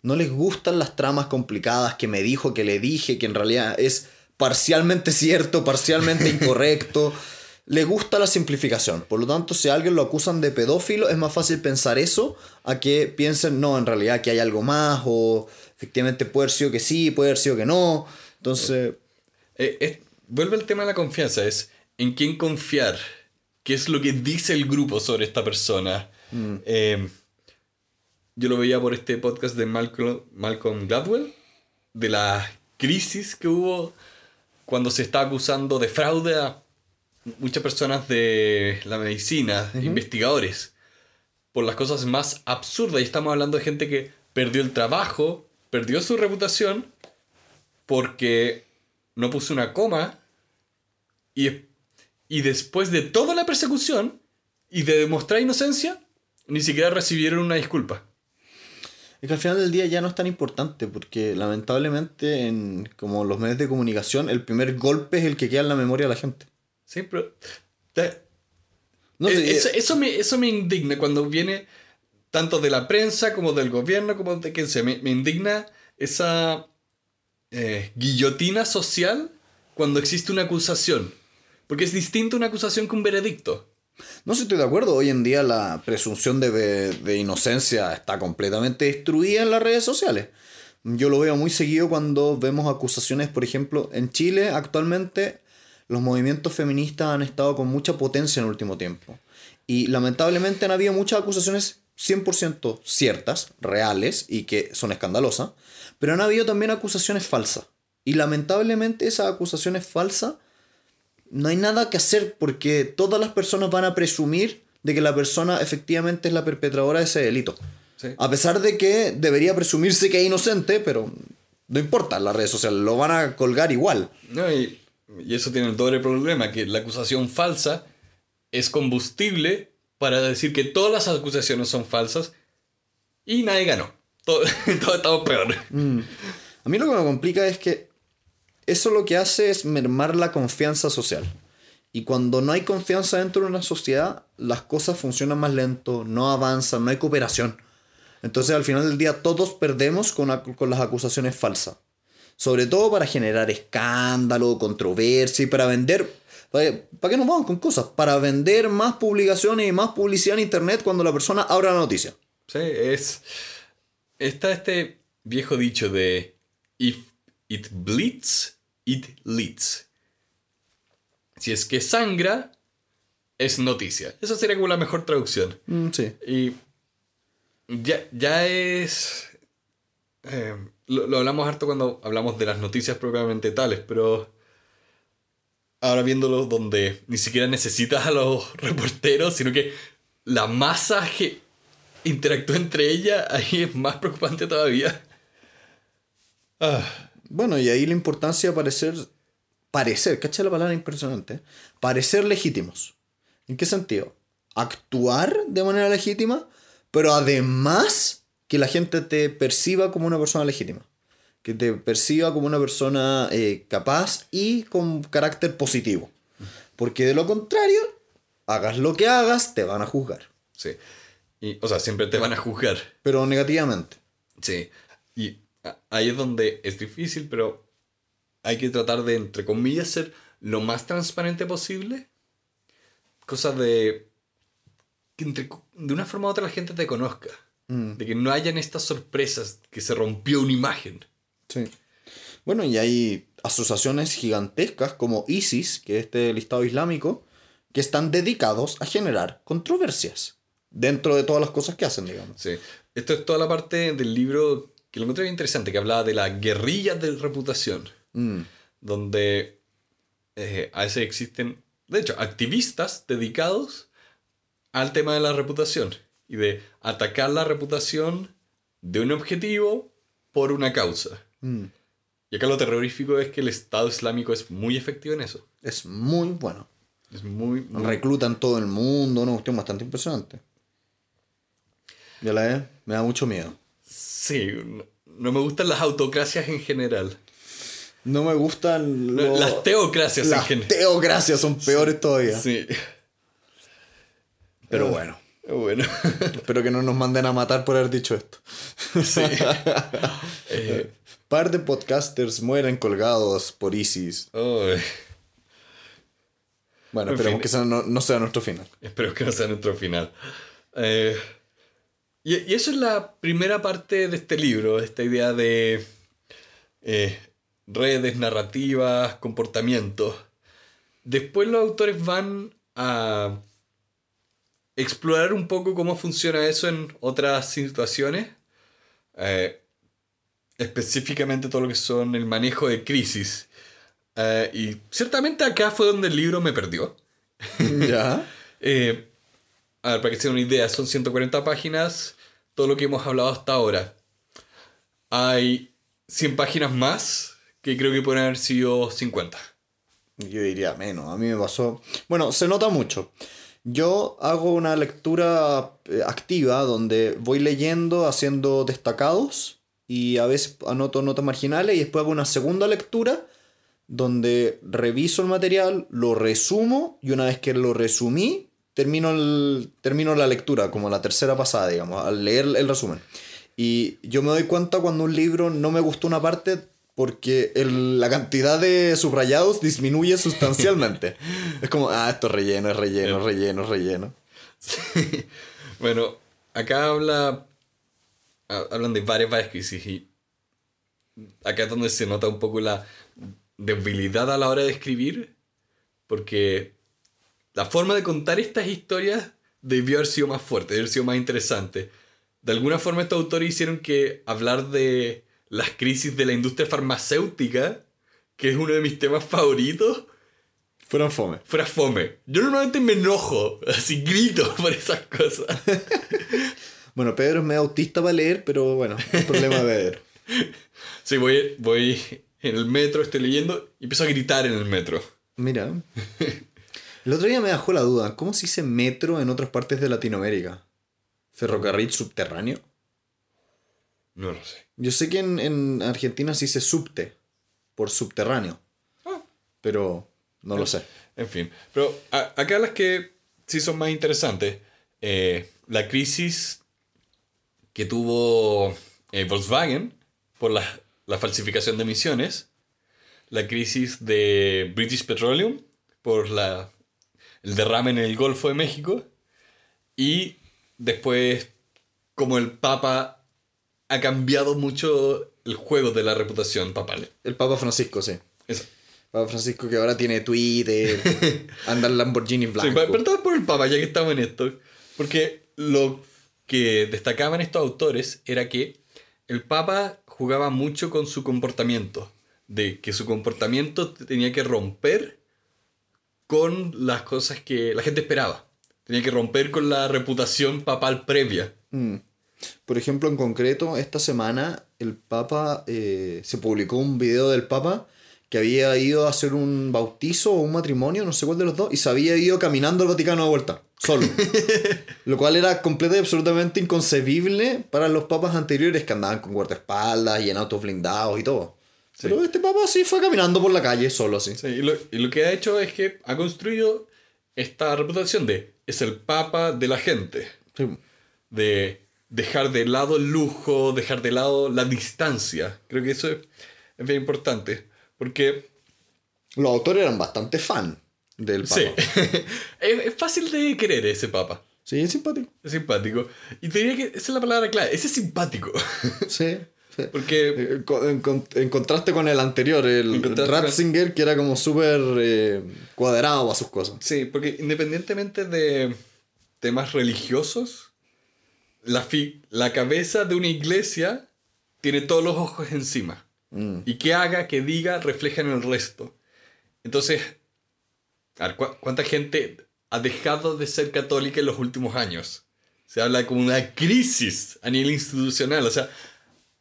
No les gustan las tramas complicadas que me dijo, que le dije, que en realidad es parcialmente cierto, parcialmente [LAUGHS] incorrecto. Le gusta la simplificación. Por lo tanto, si a alguien lo acusan de pedófilo, es más fácil pensar eso a que piensen, no, en realidad que hay algo más, o efectivamente puede haber sido que sí, puede haber sido que no. Entonces, eh, vuelve el tema de la confianza. Es en quién confiar. ¿Qué es lo que dice el grupo sobre esta persona? Eh, yo lo veía por este podcast de Malcolm, Malcolm Gladwell. De la crisis que hubo cuando se está acusando de fraude a muchas personas de la medicina, investigadores, por las cosas más absurdas. Y estamos hablando de gente que perdió el trabajo, perdió su reputación, porque no puso una coma y, y después de toda la persecución y de demostrar inocencia, ni siquiera recibieron una disculpa. Es que al final del día ya no es tan importante porque lamentablemente en como los medios de comunicación el primer golpe es el que queda en la memoria de la gente. Sí, pero... te- No sé, eso, eh, eso me, eso me indigna cuando viene tanto de la prensa como del gobierno, como de quien sea. Me, me indigna esa eh, guillotina social cuando existe una acusación. Porque es distinto una acusación que un veredicto. no sé, estoy de acuerdo. Hoy en día la presunción de, de inocencia está completamente destruida en las redes sociales. Yo lo veo muy seguido cuando vemos acusaciones, por ejemplo, en Chile actualmente los movimientos feministas han estado con mucha potencia en el último tiempo. Y lamentablemente han habido muchas acusaciones 100% ciertas, reales y que son escandalosas, pero han habido también acusaciones falsas. Y lamentablemente esas acusaciones falsas no hay nada que hacer porque todas las personas van a presumir de que la persona efectivamente es la perpetradora de ese delito. Sí. A pesar de que debería presumirse que es inocente, pero no importa, las redes sociales lo van a colgar igual. No, y, y eso tiene el doble problema, que la acusación falsa es combustible para decir que todas las acusaciones son falsas y nadie ganó. [LAUGHS] Todo, todo estamos peor. A mí lo que me complica es que eso lo que hace es mermar la confianza social. Y cuando no hay confianza dentro de una sociedad, las cosas funcionan más lento, no avanzan, no hay cooperación. Entonces al final del día todos perdemos con, con las acusaciones falsas. Sobre todo para generar escándalo, controversia y para vender... ¿Para para qué nos vamos con cosas? Para vender más publicaciones y más publicidad en internet cuando la persona abra la noticia. Sí, es. Está este viejo dicho de. If it bleeds, it leads. Si es que sangra, es noticia. Esa sería como la mejor traducción. Mm, sí. Y. Ya, ya es. eh, lo, lo hablamos harto cuando hablamos de las noticias propiamente tales, pero. Ahora viéndolo donde ni siquiera necesitas a los [LAUGHS] reporteros, sino que la masa que interactúa entre ellas, ahí es más preocupante todavía. Ah, Bueno, y ahí la importancia de parecer, parecer, cacha la palabra impresionante, parecer legítimos. ¿En qué sentido? Actuar de manera legítima, pero además que la gente te perciba como una persona legítima. Que te perciba como una persona eh, capaz y con carácter positivo. Porque de lo contrario, hagas lo que hagas, te van a juzgar. sí. Y, o sea, siempre te van a juzgar. Pero negativamente. Sí. Y ahí es donde es difícil, pero hay que tratar de, entre comillas, ser lo más transparente posible. Cosas de. que entre- de una forma u otra la gente te conozca. Mm. De que no hayan estas sorpresas, que se rompió una imagen. Sí. Bueno, y hay asociaciones gigantescas como ISIS, que es este listado islámico, que están dedicados a generar controversias dentro de todas las cosas que hacen, digamos. Sí. Esto es toda la parte del libro que lo encontré bien interesante, que hablaba de la guerrilla de reputación. Mm, donde eh, a veces existen, de hecho, activistas dedicados al tema de la reputación y de atacar la reputación de un objetivo por una causa. mm. Y acá lo terrorífico es que el Estado Islámico es muy efectivo en eso. Es muy bueno. Es muy, muy... Reclutan todo el mundo, una cuestión bastante impresionante. Ya la es, me da mucho miedo. Sí, no, me gustan las autocracias en general. No me gustan los- Las teocracias en las general. teocracias, son peores todavía. Sí. Pero bueno, Bueno. [LAUGHS] espero que no nos manden a matar por haber dicho esto. [LAUGHS] sí. [LAUGHS] Eh, Par de podcasters mueren colgados por ISIS. Bueno, En esperemos fin. que ese no, no sea nuestro final. Espero que no sea nuestro final. Eh, y, y eso es la primera parte de este libro, esta idea de eh, redes, narrativas, comportamientos. Después los autores van a explorar un poco cómo funciona eso en otras situaciones. Eh, específicamente todo lo que son el manejo de crisis. Eh, y ciertamente acá fue donde el libro me perdió. ¿Ya? [LAUGHS] Eh, a ver, para que se den una idea, son 140 páginas, todo lo que hemos hablado hasta ahora. Hay 100 páginas más, que creo que pueden haber sido 50. Yo diría menos. A mí me pasó. Bueno, se nota mucho. Yo hago una lectura eh, activa donde voy leyendo, haciendo destacados y a veces anoto notas marginales y después hago una segunda lectura donde reviso el material, lo resumo y una vez que lo resumí, termino, el- termino la lectura, como la tercera pasada, digamos, al leer el resumen. Y yo me doy cuenta cuando un libro no me gustó una parte porque el- la cantidad de subrayados disminuye sustancialmente. [LAUGHS] es como, ah, esto es relleno, es relleno, es relleno, es relleno. [LAUGHS] Bueno, acá habla. ha- Hablan de varias, varias crisis y. Acá es donde se nota un poco la debilidad a la hora de escribir, porque la forma de contar estas historias debió haber sido más fuerte, debió haber sido más interesante. De alguna forma estos autores hicieron que hablar de las crisis de la industria farmacéutica, que es uno de mis temas favoritos, Fueron fome. fuera fome. Yo normalmente me enojo, así grito [LAUGHS] por esas cosas. [LAUGHS] Bueno, Pedro es medio autista para leer, pero bueno, es problema de Pedro. [LAUGHS] Sí, voy, voy en el metro, estoy leyendo y empiezo a gritar en el metro. Mira. El otro día me dejó la duda. ¿Cómo se dice metro en otras partes de Latinoamérica? ¿Ferrocarril subterráneo? No lo sé. Yo sé que en, en Argentina se dice subte, por subterráneo, Ah, pero no lo sé. En fin. Pero a- acá las que sí son más interesantes. eh, la crisis que tuvo eh, Volkswagen por la, la falsificación de emisiones. La crisis de British Petroleum por la, el derrame en el Golfo de México. Y después como el Papa ha cambiado mucho el juego de la reputación papal. El Papa Francisco, sí. Eso. Papa Francisco que ahora tiene Twitter, [LAUGHS] anda en Lamborghini Sí, blanco. pa- pero todo por el Papa, ya que estamos en esto. Porque lo que destacaban estos autores era que el Papa jugaba mucho con su comportamiento. De que su comportamiento tenía que romper con las cosas que la gente esperaba. Tenía que romper con la reputación papal previa. Mm. Por ejemplo, en concreto, esta semana el Papa eh, se publicó un video del Papa que había ido a hacer un bautizo o un matrimonio, no sé cuál de los dos, y se había ido caminando al Vaticano de vuelta, solo. [LAUGHS] Lo cual era completamente y absolutamente inconcebible para los papas anteriores que andaban con guardaespaldas y en autos blindados y todo. Sí. Pero este papa sí fue caminando por la calle solo, así. Sí, y, lo, y lo que ha hecho es que ha construido esta reputación de es el Papa de la gente. Sí. de dejar de lado el lujo, dejar de lado la distancia. Creo que eso es, es bien importante. Porque, Los autores eran bastante fan del papa. sí, [LAUGHS] es, es fácil de querer ese papa. Sí, es simpático. Es simpático. Y te diría que esa es la palabra clave. Ese es simpático. [LAUGHS] Sí. [LAUGHS] Porque, Eh, En, con- en contraste con el anterior, el En Ratzinger, que era como súper eh, cuadrado a sus cosas. sí, porque independientemente de temas religiosos, la, fi- la cabeza de una iglesia tiene todos los ojos encima. Mm. Y que haga, que diga, refleja en el resto. Entonces, a ver, ¿cu- ¿cuánta gente ha dejado de ser católica en los últimos años? Se habla como una crisis a nivel institucional. O sea,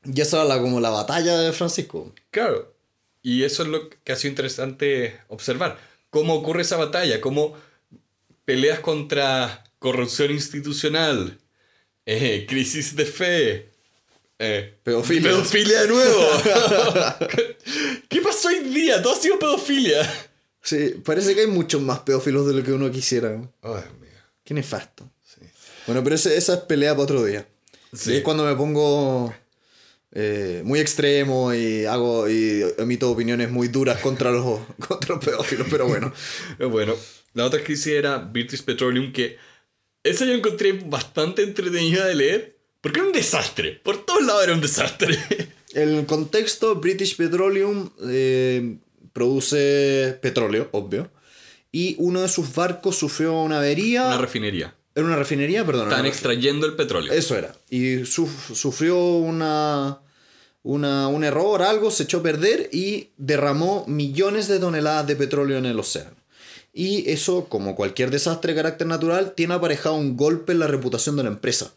Y esa era la- como la batalla de Francisco. claro. Y eso es lo que ha sido interesante observar. Cómo ocurre esa batalla, cómo peleas contra corrupción institucional, eh, crisis de fe, eh, Pedofilia. pedofilia de nuevo. [LAUGHS] ¿Qué pasó hoy día? Todo ha sido pedofilia. Sí, parece que hay muchos más pedófilos de lo que uno quisiera. Ay, Dios mío. Qué nefasto. Sí. Bueno, pero ese- esa es pelea para otro día. Sí. Y es cuando me pongo eh, muy extremo y hago y emito opiniones muy duras contra los, [LAUGHS] contra los pedófilos, pero bueno. Bueno, la otra crisis era British Petroleum, que esa yo encontré bastante entretenida de leer, porque era un desastre. Por todos lados era un desastre. [LAUGHS] El contexto, British Petroleum eh, produce petróleo, obvio. Y uno de sus barcos sufrió una avería. Una refinería. ¿Era una refinería? Perdón. Una extrayendo el petróleo. Eso era. Y suf- sufrió una, una, un error, algo, se echó a perder y derramó millones de toneladas de petróleo en el océano. Y eso, como cualquier desastre de carácter natural, tiene aparejado un golpe en la reputación de la empresa.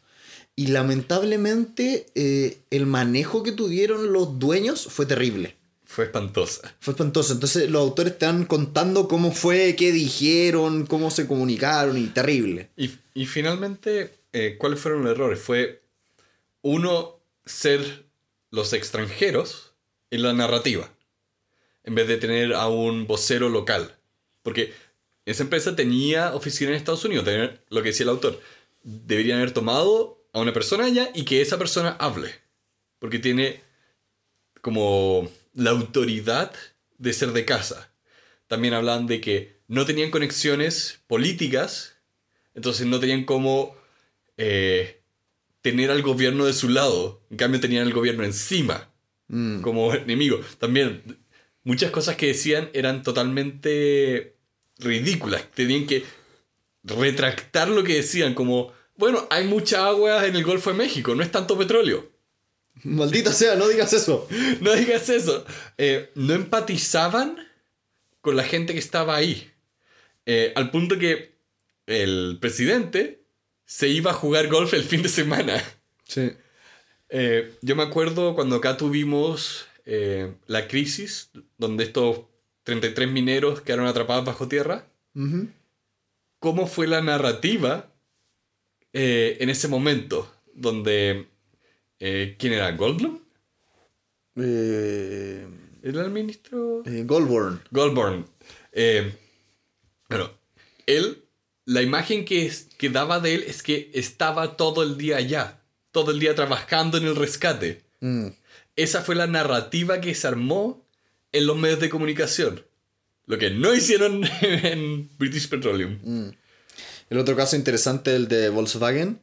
Y lamentablemente eh, el manejo que tuvieron los dueños fue terrible. Fue espantosa. Fue espantoso. Entonces los autores están contando cómo fue, qué dijeron, cómo se comunicaron y terrible. Y, y finalmente, eh, ¿cuáles fueron los errores? Fue, uno, ser los extranjeros en la narrativa, en vez de tener a un vocero local. Porque esa empresa tenía oficina en Estados Unidos, tenía- lo que decía el autor. Deberían haber tomado a una persona allá y que esa persona hable. Porque tiene como la autoridad de ser de casa. También hablan de que no tenían conexiones políticas, entonces no tenían cómo eh, tener al gobierno de su lado. En cambio tenían el gobierno encima, Mm. como enemigo. También muchas cosas que decían eran totalmente ridículas. Tenían que retractar lo que decían, como, bueno, hay mucha agua en el Golfo de México, no es tanto petróleo. Maldita sea, no digas eso. [LAUGHS] No digas eso. Eh, no empatizaban con la gente que estaba ahí. Eh, al punto que el presidente se iba a jugar golf el fin de semana. Sí. Eh, yo me acuerdo cuando acá tuvimos eh, la crisis, donde estos 33 mineros quedaron atrapados bajo tierra. ¿Cómo fue la narrativa eh, en ese momento? Donde ¿Quién era? ¿Goldblum? Eh, ¿Era el ministro? Goldborn. Goldborn. Bueno, él, la imagen que, es- que daba de él es que estaba todo el día allá, todo el día trabajando en el rescate. Mm. Esa fue la narrativa que se armó en los medios de comunicación. Lo que no hicieron [LAUGHS] en British Petroleum. El otro caso interesante es el de Volkswagen,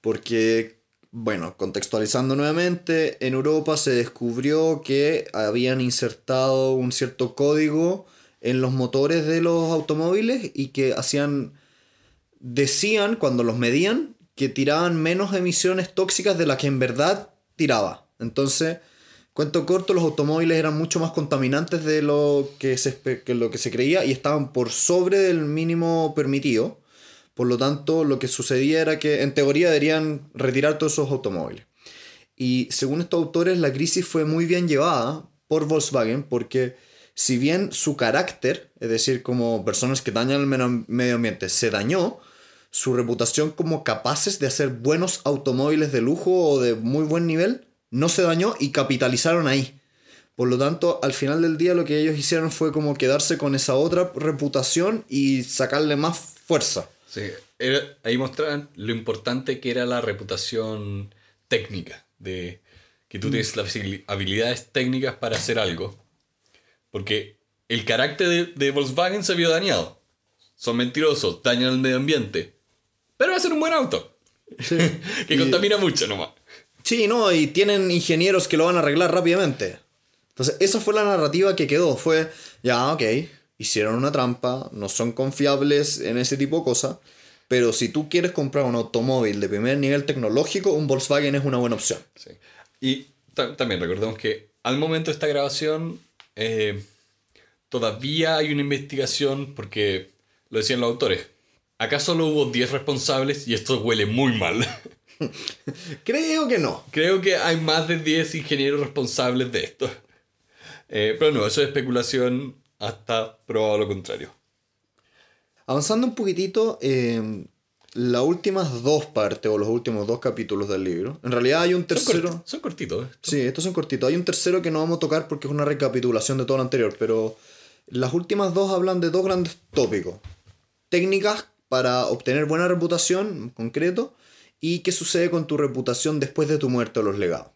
porque, bueno, contextualizando nuevamente, en Europa se descubrió que habían insertado un cierto código en los motores de los automóviles y que hacían, decían cuando los medían, que tiraban menos emisiones tóxicas de las que en verdad tiraba. Entonces, cuento corto, los automóviles eran mucho más contaminantes de lo que se, que lo que se creía y estaban por sobre del mínimo permitido. Por lo tanto, lo que sucedía era que en teoría deberían retirar todos esos automóviles. Y según estos autores, la crisis fue muy bien llevada por Volkswagen porque si bien su carácter, es decir, como personas que dañan el medio ambiente, se dañó, su reputación como capaces de hacer buenos automóviles de lujo o de muy buen nivel no se dañó y capitalizaron ahí. Por lo tanto, al final del día lo que ellos hicieron fue como quedarse con esa otra reputación y sacarle más fuerza. Sí, era- ahí mostraban lo importante que era la reputación técnica, de que tú tienes las habilidades técnicas para hacer algo. Porque el carácter de, de Volkswagen se vio dañado. Son mentirosos, dañan el medio ambiente. Pero va a ser un buen auto. [LAUGHS] que Y- contamina mucho nomás. Sí, no, y tienen ingenieros que lo van a arreglar rápidamente. Entonces, esa fue la narrativa que quedó. Fue, ya, ok, hicieron una trampa, no son confiables en ese tipo de cosas. Pero si tú quieres comprar un automóvil de primer nivel tecnológico, un Volkswagen es una buena opción. Sí. Y ta- también recordemos que al momento de esta grabación eh, todavía hay una investigación porque lo decían los autores. Acá solo hubo 10 responsables y esto huele muy mal. [LAUGHS] Creo que no. Creo que hay más de 10 ingenieros responsables de esto. Eh, pero no, eso es especulación hasta probado lo contrario. Avanzando un poquitito, eh, las últimas dos partes o los últimos dos capítulos del libro. En realidad hay un Son, tercero. corti- son cortitos. ¿eh? Sí, estos son cortitos. Hay un tercero que no vamos a tocar porque es una recapitulación de todo lo anterior, pero las últimas dos hablan de dos grandes tópicos. Técnicas para obtener buena reputación, en concreto, y qué sucede con tu reputación después de tu muerte o los legados.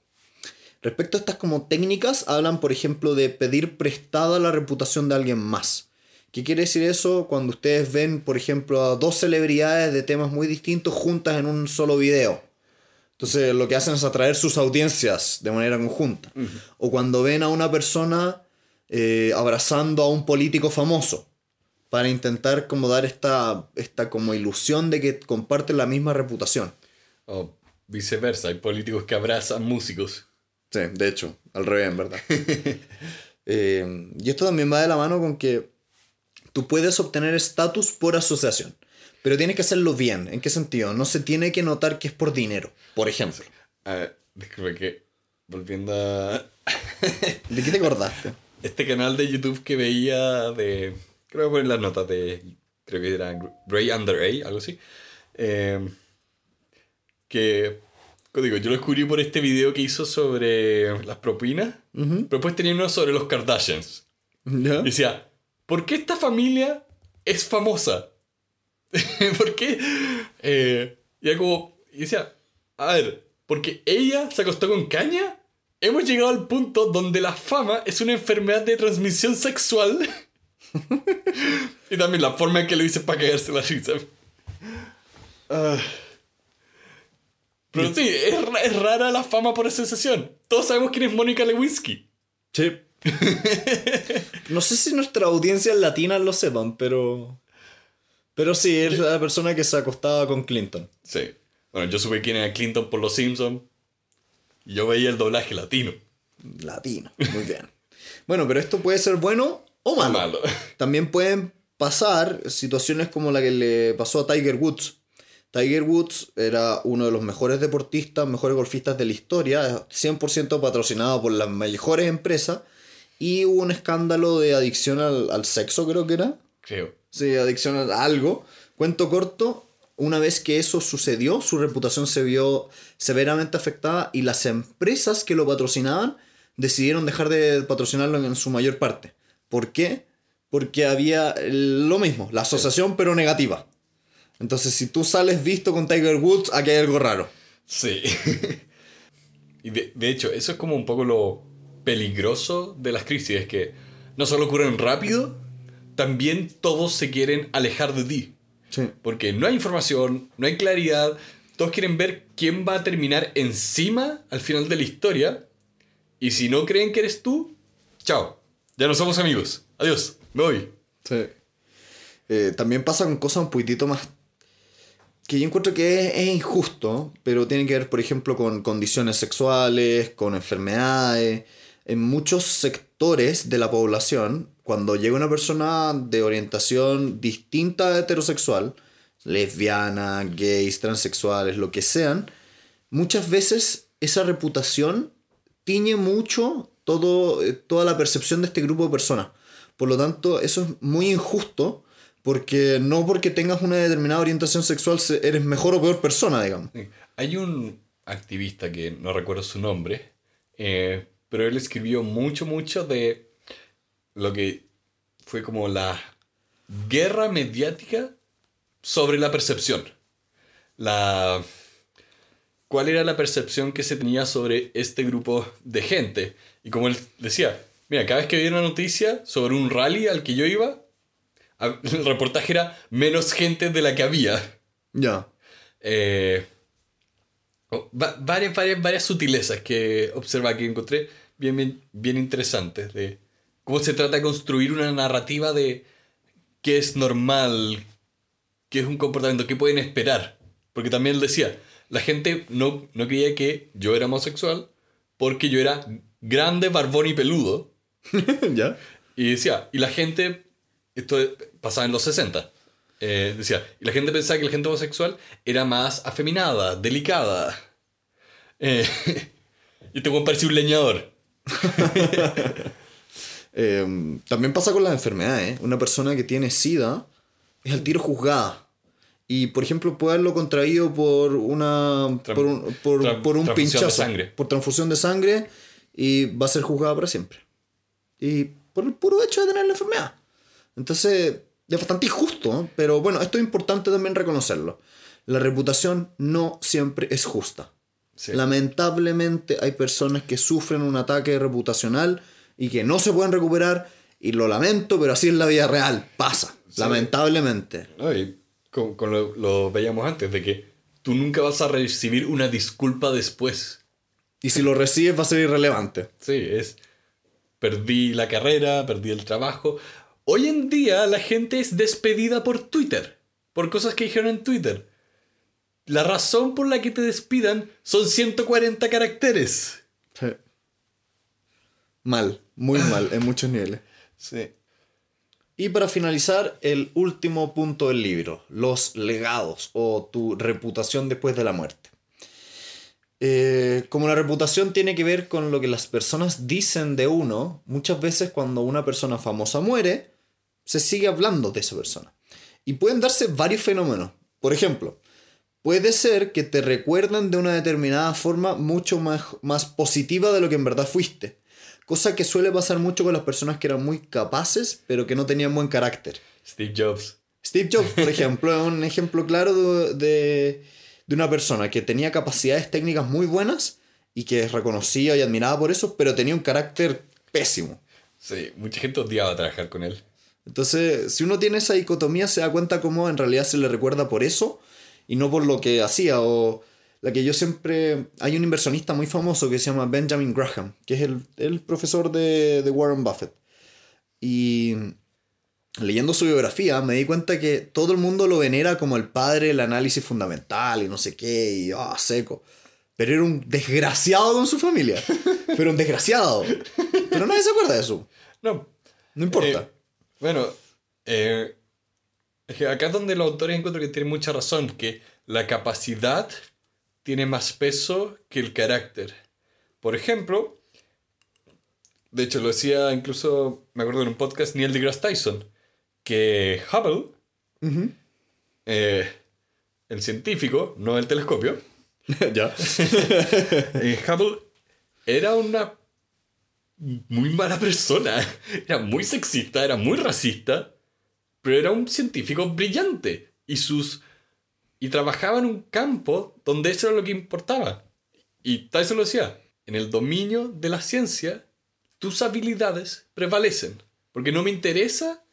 Respecto a estas como técnicas, hablan, por ejemplo, de pedir prestada la reputación de alguien más. ¿Qué quiere decir eso? Cuando ustedes ven, por ejemplo, a dos celebridades de temas muy distintos juntas en un solo video. Entonces lo que hacen es atraer sus audiencias de manera conjunta. O cuando ven a una persona eh, abrazando a un político famoso para intentar como dar esta, esta como ilusión de que comparten la misma reputación. O viceversa, hay políticos que abrazan músicos. Sí, de hecho, al revés, en verdad. [LAUGHS] Eh, y esto también va de la mano con que tú puedes obtener estatus por asociación, pero tienes que hacerlo bien. ¿En qué sentido? No se tiene que notar que es por dinero, por ejemplo. Ah, disculpe que, volviendo a ¿De qué te acordaste? [LAUGHS] este canal de YouTube que veía de. Creo que voy a poner las notas de. Creo que era Grey Under A, algo así. Eh, que. Digo, yo lo descubrí por este video que hizo sobre las propinas. Pero después tenía uno sobre los Kardashians. Y decía, ¿por qué esta familia es famosa? [LAUGHS] ¿Por qué? Eh, y era como, y decía, a ver, porque ella se acostó con caña, hemos llegado al punto donde la fama es una enfermedad de transmisión sexual. [LAUGHS] [LAUGHS] y también la forma en que lo hice para caerse la risa. Ah. Pero sí, es, ra- es rara la fama por asociación. Todos sabemos quién es Mónica Lewinsky. Sí. [LAUGHS] no sé si nuestra audiencia latina lo sepan, pero. Pero sí, es la persona que se acostaba con Clinton. Sí. Bueno, yo supe quién era Clinton por los Simpsons. Yo veía el doblaje latino. Latino. Muy bien. bueno, pero esto puede ser bueno o malo. Malo. [LAUGHS] También pueden pasar situaciones como la que le pasó a Tiger Woods. Tiger Woods era uno de los mejores deportistas, mejores golfistas de la historia, 100% patrocinado por las mejores empresas, y hubo un escándalo de adicción al, al sexo, creo que era. Creo. Sí, adicción a algo. Cuento corto, una vez que eso sucedió, su reputación se vio severamente afectada y las empresas que lo patrocinaban decidieron dejar de patrocinarlo en su mayor parte. ¿Por qué? Porque había lo mismo, la asociación pero negativa. Entonces, si tú sales visto con Tiger Woods, aquí hay algo raro. Sí. [LAUGHS] y de, de, hecho, eso es como un poco lo peligroso de las crisis, es que no solo ocurren rápido, también todos se quieren alejar de ti. Sí. Porque no hay información, no hay claridad, todos quieren ver quién va a terminar encima al final de la historia. Y si no creen que eres tú, chao, ya no somos amigos. Adiós, me voy. Sí. Eh, también pasa con cosas un poquitito más que yo encuentro que es, es, injusto, pero tiene que ver, por ejemplo, con condiciones sexuales, con enfermedades. En muchos sectores de la población, cuando llega una persona de orientación distinta a heterosexual, lesbiana, gays, transexuales, lo que sean, muchas veces esa reputación tiñe mucho todo, toda la percepción de este grupo de personas. Por lo tanto, eso es muy injusto porque no porque tengas una determinada orientación sexual eres mejor o peor persona, digamos. Hay un activista que no recuerdo su nombre, eh, pero él escribió mucho, mucho de lo que fue como la guerra mediática sobre la percepción. La... ¿Cuál era la percepción que se tenía sobre este grupo de gente? Y como él decía, mira, cada vez que había una noticia sobre un rally al que yo iba, [LAUGHS] el reportaje era menos gente de la que había. Ya. Eh, varias, varias, varias sutilezas que observa que encontré bien, bien, bien interesantes de cómo se trata de construir una narrativa de qué es normal, qué es un comportamiento, qué pueden esperar. Porque también él decía, la gente no, no creía que yo era homosexual porque yo era grande, barbón y peludo. [LAUGHS] ¿Ya? Y decía, y la gente esto pasaba en los 60. Eh, decía, y la gente pensaba que la gente homosexual era más afeminada, delicada. Eh, [LAUGHS] y te parecía un leñador. [LAUGHS] eh, también pasa con las enfermedades. Una persona que tiene SIDA es al tiro juzgada. Y, por ejemplo, puede haberlo contraído por una. por un, por, por un pinchazo. sangre. Por transfusión de sangre. Y va a ser juzgada para siempre. Y por el puro hecho de tener la enfermedad. Entonces, es bastante injusto, pero bueno, esto es importante también reconocerlo. La reputación no siempre es justa. Sí. Lamentablemente hay personas que sufren un ataque reputacional y que no se pueden recuperar y lo lamento, pero así es la vida real, pasa, Sí. lamentablemente. No, y con, con lo, lo veíamos antes, de que tú nunca vas a recibir una disculpa después. Y si lo recibes va a ser irrelevante. Sí, es. Perdí la carrera, perdí el trabajo. Hoy en día la gente es despedida por Twitter, por cosas que dijeron en Twitter. La razón por la que te despidan son 140 caracteres. Sí. Mal, muy mal, en muchos niveles. Sí. Y para finalizar, el último punto del libro, los legados o tu reputación después de la muerte. Eh, como la reputación tiene que ver con lo que las personas dicen de uno, muchas veces cuando una persona famosa muere, se sigue hablando de esa persona. Y pueden darse varios fenómenos. Por ejemplo, puede ser que te recuerden de una determinada forma mucho más, más positiva de lo que en verdad fuiste. Cosa que suele pasar mucho con las personas que eran muy capaces, pero que no tenían buen carácter. Steve Jobs. Steve Jobs, por [LAUGHS] ejemplo, es un ejemplo claro de, de, de una persona que tenía capacidades técnicas muy buenas y que es reconocida y admirada por eso, pero tenía un carácter pésimo. Sí, mucha gente odiaba trabajar con él. Entonces, si uno tiene esa dicotomía, se da cuenta cómo en realidad se le recuerda por eso y no por lo que hacía. O la que yo siempre. Hay un inversionista muy famoso que se llama Benjamin Graham, que es el, el profesor de, de Warren Buffett. Y leyendo su biografía me di cuenta que todo el mundo lo venera como el padre del análisis fundamental y no sé qué, y ah, seco. Pero era un desgraciado con su familia. Pero un desgraciado. Pero nadie se acuerda de eso. No. No importa. Eh, bueno, eh, es que acá es donde los autores encuentro que tienen mucha razón, que la capacidad tiene más peso que el carácter. Por ejemplo, de hecho lo decía incluso, me acuerdo en un podcast, Neil deGrasse Tyson, que Hubble eh, el científico, no el telescopio, [LAUGHS] ya. [LAUGHS] eh, Hubble era una muy mala persona. [LAUGHS] Era muy sexista, era muy racista, pero era un científico brillante. Y sus. Y trabajaba en un campo donde eso era lo que importaba. Y Tyson lo decía: en el dominio de la ciencia, tus habilidades prevalecen. Porque no me interesa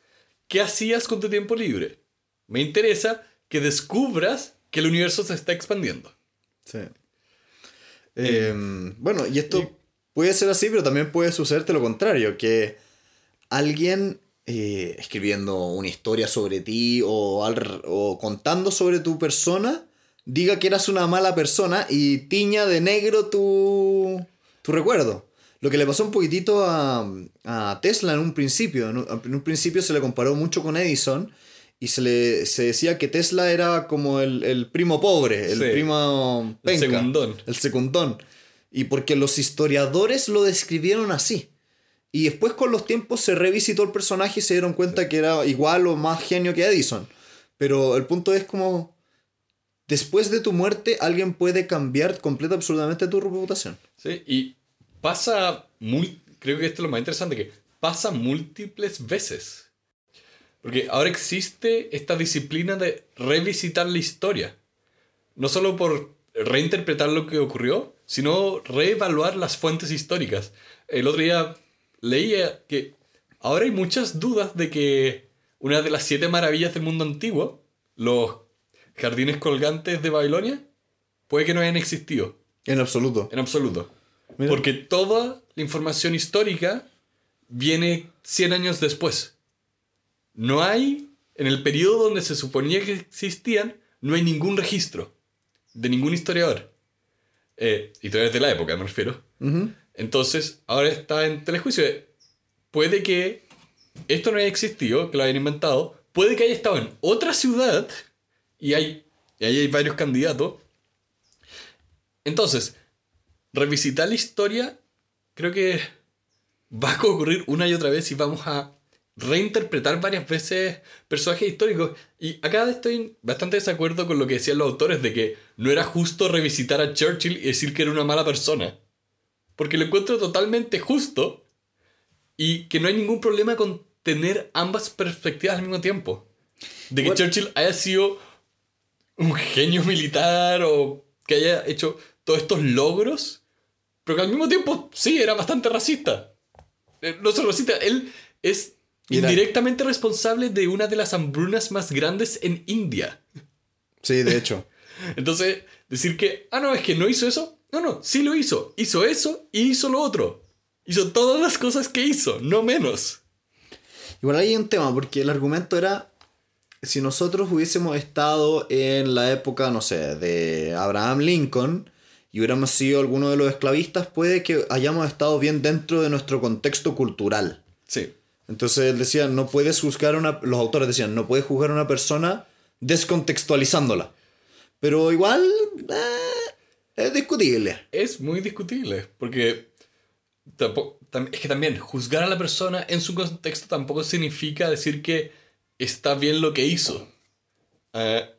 qué hacías con tu tiempo libre. Me interesa que descubras que el universo se está expandiendo. Sí. Eh, bueno, y esto puede ser así, pero también puede sucederte lo contrario, que alguien eh, escribiendo una historia sobre ti o, al- o contando sobre tu persona diga que eras una mala persona y tiña de negro tu, tu recuerdo. Lo que le pasó un poquitito a, a Tesla en un principio. En un, en un principio se le comparó mucho con Edison y se, le, se decía que Tesla era como el, el primo pobre, el Sí. primo El penca, segundón. el secundón. Y porque los historiadores lo describieron así. Y después con los tiempos se revisitó el personaje y se dieron cuenta que era igual o más genio que Edison. Pero el punto es como... Después de tu muerte alguien puede cambiar completa absolutamente tu reputación. Sí, y pasa muy. Creo que esto es lo más interesante, que pasa múltiples veces. Porque ahora existe esta disciplina de revisitar la historia. No solo por reinterpretar lo que ocurrió, sino reevaluar las fuentes históricas. El otro día leía que ahora hay muchas dudas de que una de las siete maravillas del mundo antiguo, los jardines colgantes de Babilonia, puede que no hayan existido En absoluto. en absoluto. Mira. Porque toda la información histórica viene 100 años después. No hay, en el periodo donde se suponía que existían, no hay ningún registro de ningún historiador. Eh, historiadores de la época, me refiero. Entonces, ahora está en telejuicio. de, Puede que esto no haya existido, que lo hayan inventado. Puede que haya estado en otra ciudad y, hay, y ahí hay varios candidatos. Entonces, revisitar la historia creo que va a ocurrir una y otra vez y vamos a reinterpretar varias veces personajes históricos. Y acá estoy bastante desacuerdo con lo que decían los autores de que no era justo revisitar a Churchill y decir que era una mala persona. Porque lo encuentro totalmente justo y que no hay ningún problema con tener ambas perspectivas al mismo tiempo. De que Bueno. Churchill haya sido un genio [LAUGHS] militar o que haya hecho todos estos logros, pero que al mismo tiempo sí era bastante racista. Eh, No solo racista, él es indirectamente responsable de una de las hambrunas más grandes en India. Sí, de hecho. [LAUGHS] Entonces, decir que, ah, no, es que no hizo eso. No, no, sí lo hizo. Hizo eso y hizo lo otro. Hizo todas las cosas que hizo, no menos. Igual hay un tema, porque el argumento era, si nosotros hubiésemos estado en la época, no sé, de Abraham Lincoln y hubiéramos sido alguno de los esclavistas, puede que hayamos estado bien dentro de nuestro contexto cultural. Sí. Entonces él decía, no puedes juzgar a una... Los autores decían, no puedes juzgar a una persona descontextualizándola. Pero igual eh, es discutible. Es muy discutible, porque tampo- tam- es que también juzgar a la persona en su contexto tampoco significa decir que está bien lo que hizo. Eh,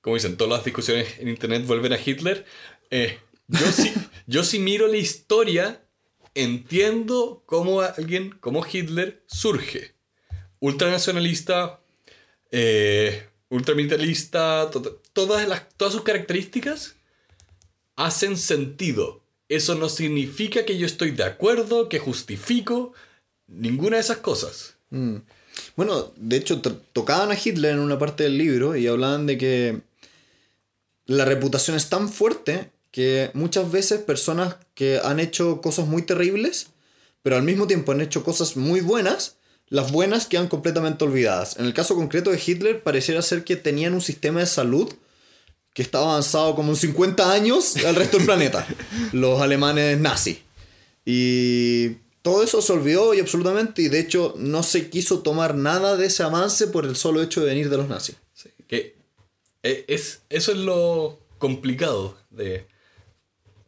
como dicen, todas las discusiones en internet vuelven a Hitler. Eh, yo, sí, [LAUGHS] yo sí miro la historia, entiendo cómo alguien como Hitler surge. Ultranacionalista, eh, ultramilitarista, to- todas, las, todas sus características hacen sentido. Eso no significa que yo estoy de acuerdo, que justifico ninguna de esas cosas. Mm. Bueno, de hecho, to- tocaban a Hitler en una parte del libro y hablaban de que la reputación es tan fuerte que muchas veces personas que han hecho cosas muy terribles, pero al mismo tiempo han hecho cosas muy buenas, las buenas quedan completamente olvidadas. En el caso concreto de Hitler, pareciera ser que tenían un sistema de salud que estaba avanzado como en 50 años al resto del planeta, [LAUGHS] los alemanes nazis. Y todo eso se olvidó y absolutamente, y de hecho no se quiso tomar nada de ese avance por el solo hecho de venir de los nazis. Sí, que eh, es, eso es lo complicado de...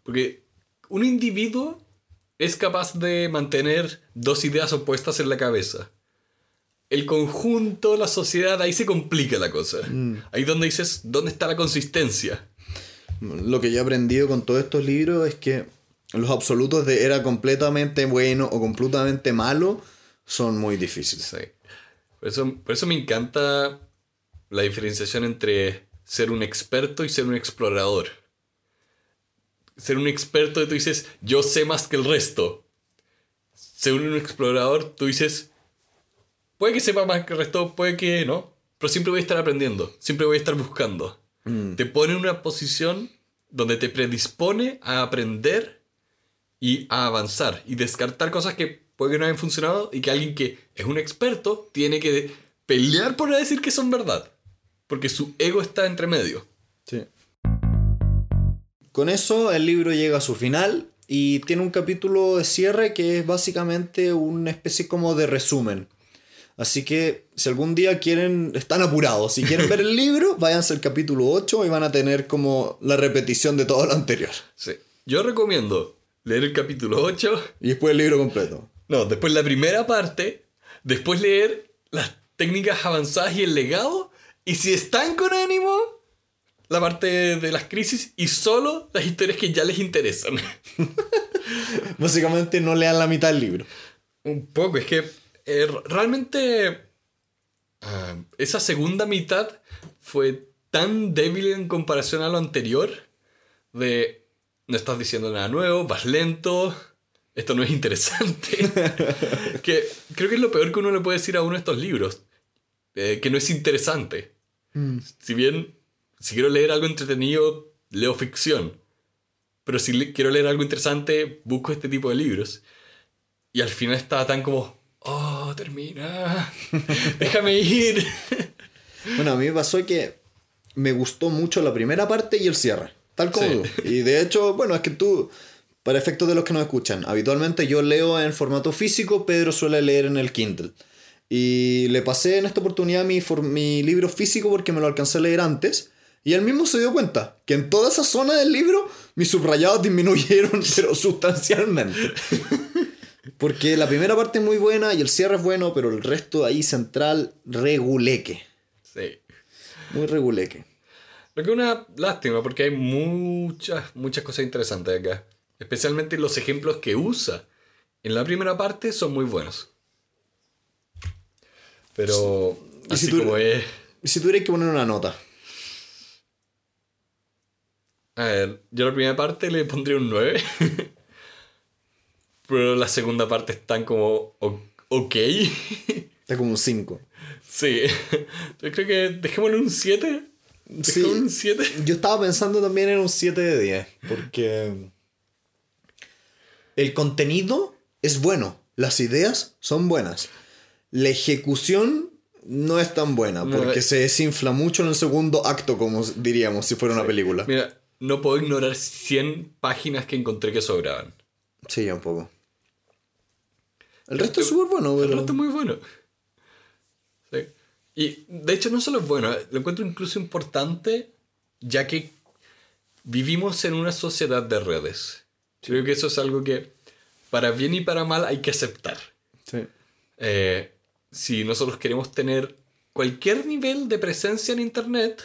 Porque un individuo es capaz de mantener dos ideas opuestas en la cabeza. El conjunto, la sociedad, ahí se complica la cosa. Mm. Ahí donde dices, ¿dónde está la consistencia? Lo que yo he aprendido con todos estos libros es que los absolutos de era completamente bueno o completamente malo son muy difíciles. Sí. Por eso, por eso me encanta la diferenciación entre ser un experto y ser un explorador. Ser un experto, tú dices, yo sé más que el resto. Ser un explorador, tú dices, puede que sepa más que el resto, puede que no, pero siempre voy a estar aprendiendo, siempre voy a estar buscando. Mm. Te pone en una posición donde te predispone a aprender y a avanzar y descartar cosas que puede que no hayan funcionado y que alguien que es un experto tiene que pelear por decir que son verdad. Porque su ego está entre medio. Sí. Con eso el libro llega a su final y tiene un capítulo de cierre que es básicamente una especie como de resumen. Así que si algún día quieren, están apurados, si quieren ver el [LAUGHS] libro, váyanse al capítulo 8 y van a tener como la repetición de todo lo anterior. Sí. Yo recomiendo leer el capítulo 8. Y después el libro completo. No, después la primera parte. Después leer las técnicas avanzadas y el legado. Y si están con ánimo, la parte de las crisis y solo las historias que ya les interesan. [LAUGHS] Básicamente no lean la mitad del libro. Un poco, es que eh, realmente ah, esa segunda mitad fue tan débil en comparación a lo anterior. De no estás diciendo nada nuevo, vas lento, esto no es interesante. [LAUGHS] que creo que es lo peor que uno le puede decir a uno de estos libros. eh, que no es interesante. Si bien, si quiero leer algo entretenido, leo ficción. Pero si le- quiero leer algo interesante, busco este tipo de libros. Y al final estaba tan como, oh, termina, [LAUGHS] déjame ir. [LAUGHS] Bueno, a mí me pasó que me gustó mucho la primera parte y el cierre. Tal como Sí. tú. Y de hecho, bueno, es que tú, para efectos de los que nos escuchan, habitualmente yo leo en formato físico, Pedro suele leer en el Kindle. Y le pasé en esta oportunidad mi, mi libro físico porque me lo alcancé a leer antes. Y él mismo se dio cuenta que en toda esa zona del libro mis subrayados [LAUGHS] disminuyeron, pero sustancialmente. Porque la primera parte es muy buena y el cierre es bueno, pero el resto ahí central, reguleque. Sí. Muy reguleque. Lo que es una lástima, porque hay muchas, muchas cosas interesantes acá. Especialmente los ejemplos que usa en la primera parte son muy buenos. Pero, Y si así tú- como es. Si tuvierais que poner una nota. A ver, yo a la primera parte le pondría un 9. [LAUGHS] Pero la segunda parte es tan como. ok. [LAUGHS] Está como un 5. sí. Yo creo que dejémosle un 7. Sí. Un 7. Yo estaba pensando también en un 7 de 10. Porque el contenido es bueno. Las ideas son buenas. La ejecución no es tan buena. Porque eh. se desinfla mucho en el segundo acto, como diríamos si fuera una película. Mira, no puedo ignorar 100 páginas que encontré que sobraban. Sí, ya un poco. El resto es súper bueno, El pero... resto es muy bueno. Sí. Y de hecho no solo es bueno, lo encuentro incluso importante ya que vivimos en una sociedad de redes. Creo que eso es algo que para bien y para mal hay que aceptar. Sí. Eh, si nosotros queremos tener cualquier nivel de presencia en Internet,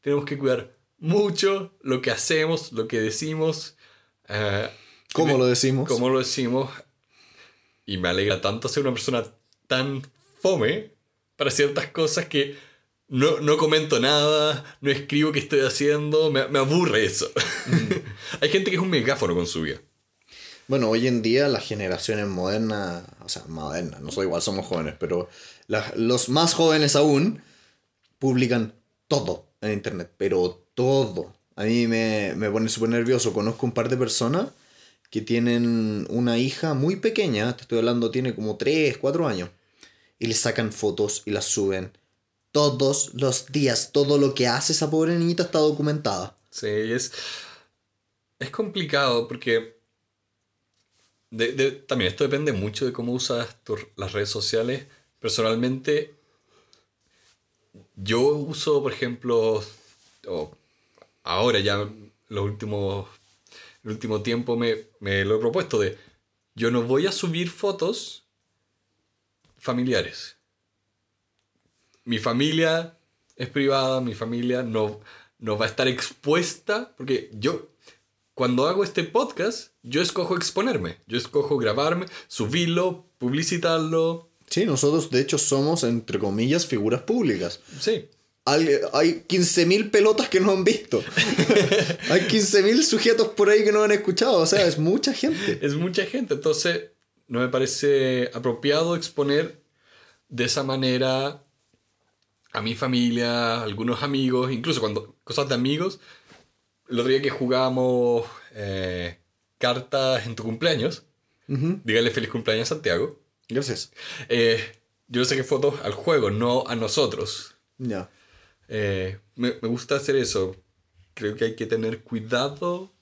tenemos que cuidar mucho lo que hacemos, lo que decimos. eh, ¿Cómo lo decimos? cómo lo decimos. Y me alegra tanto ser una persona tan fome para ciertas cosas que no, no comento nada, no escribo qué estoy haciendo, me, me aburre eso. [LAUGHS] Hay gente que es un megáfono con su vida. Bueno, hoy en día las generaciones modernas, o sea, modernas, no soy igual, somos jóvenes, pero los más jóvenes aún publican todo en internet, pero todo. A mí me, me pone súper nervioso. Conozco un par de personas que tienen una hija muy pequeña, te estoy hablando, tiene como 3, 4 años, y le sacan fotos y las suben todos los días. Todo lo que hace esa pobre niñita está documentada. Sí, es, es complicado porque de- de- también esto depende mucho de cómo usas las redes sociales. Personalmente, yo uso, por ejemplo, o ahora ya los últimos, el último tiempo me, me lo he propuesto de yo no voy a subir fotos familiares. mi familia es privada, mi familia no, no va a estar expuesta, porque yo, cuando hago este podcast, yo escojo exponerme, yo escojo grabarme, subirlo, publicitarlo. Sí, nosotros de hecho somos, entre comillas, figuras públicas. Sí. Hay, hay 15.000 pelotas que no han visto. [LAUGHS] hay 15.000 sujetos por ahí que no han escuchado. O sea, es mucha gente. Es mucha gente. Entonces, no me parece apropiado exponer de esa manera a mi familia, a algunos amigos, incluso cuando cosas de amigos. El otro día que jugábamos eh, cartas en tu cumpleaños, dígale feliz cumpleaños a Santiago. Gracias. Eh, yo le saqué fotos al juego, no a nosotros. Ya. Eh, me, me gusta hacer eso. Creo que hay que tener cuidado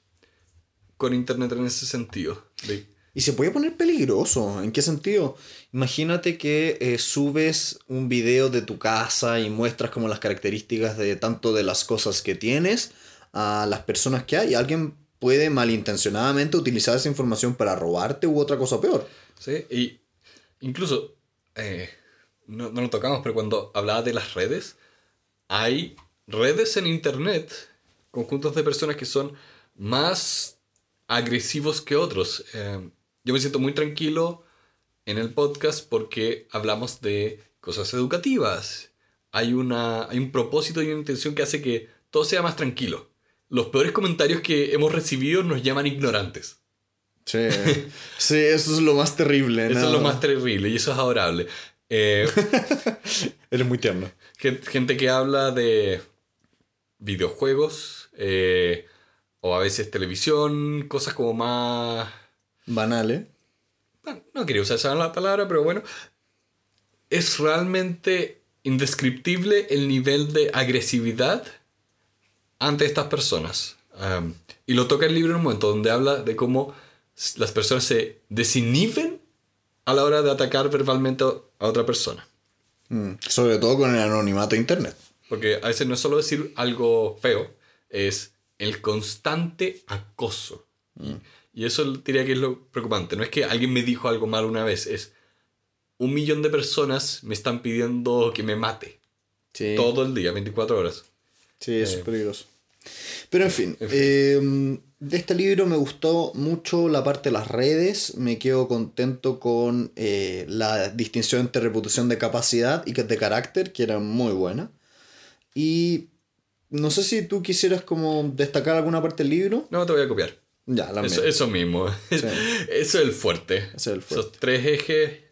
con Internet en ese sentido. De- Y se puede poner peligroso. ¿En qué sentido? Imagínate que eh, subes un video de tu casa y muestras como las características de tanto de las cosas que tienes a las personas que hay. Alguien puede malintencionadamente utilizar esa información para robarte u otra cosa peor. ¿sí? Y incluso, eh, no, no lo tocamos, pero cuando hablaba de las redes, hay redes en Internet, conjuntos de personas que son más agresivos que otros. Eh, yo me siento muy tranquilo en el podcast porque hablamos de cosas educativas. Hay, una, hay un propósito y una intención que hace que todo sea más tranquilo. Los peores comentarios que hemos recibido nos llaman ignorantes. Sí, sí eso es lo más terrible. Eso ¿no? es lo más terrible y eso es adorable. Eh, [LAUGHS] Eres muy tierno. Gen- gente que habla de videojuegos eh, o a veces televisión, cosas como más... Banal, ¿eh? No, no quería usar esa la palabra, pero bueno. Es realmente indescriptible el nivel de agresividad ante estas personas. Um, y lo toca el libro en un momento donde habla de cómo las personas se desinhiben a la hora de atacar verbalmente a otra persona. Mm, Sobre todo con el anonimato de internet. Porque a veces no es solo decir algo feo, es el constante acoso. Y- Y eso diría que es lo preocupante. No es que alguien me dijo algo mal una vez, es un millón de personas me están pidiendo que me mate. Sí. Todo el día, 24 horas. Sí, eso Eh, es peligroso. Pero en fin, eh, de este libro me gustó mucho la parte de las redes. Me quedo contento con eh, la distinción entre reputación de capacidad y de carácter, que era muy buena. Y no sé si tú quisieras como destacar alguna parte del libro. No te voy a copiar. Ya, la Eso, mismo. [LAUGHS] Eso es el fuerte. Es el fuerte. Esos tres ejes.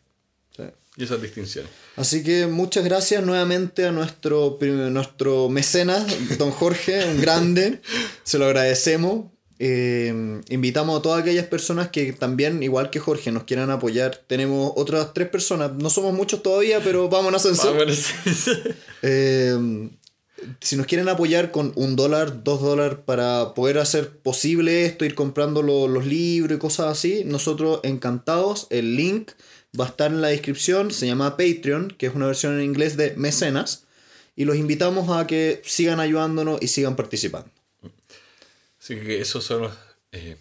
Y esas distinciones. Así que muchas gracias nuevamente a nuestro, nuestro mecenas, don Jorge, un grande. [LAUGHS] Se lo agradecemos. Eh, invitamos a todas aquellas personas que también, igual que Jorge, nos quieran apoyar. Tenemos otras tres personas. No somos muchos todavía, pero vamos en ascenso. Vámonos. [LAUGHS] Eh, si nos quieren apoyar con un dólar, dos dólares para poder hacer posible esto, ir comprando lo- los libros y cosas así, nosotros encantados. El link va a estar en la descripción. Se llama Patreon, que es una versión en inglés de mecenas. Y los invitamos a que sigan ayudándonos y sigan participando. Así que esos son los... eh,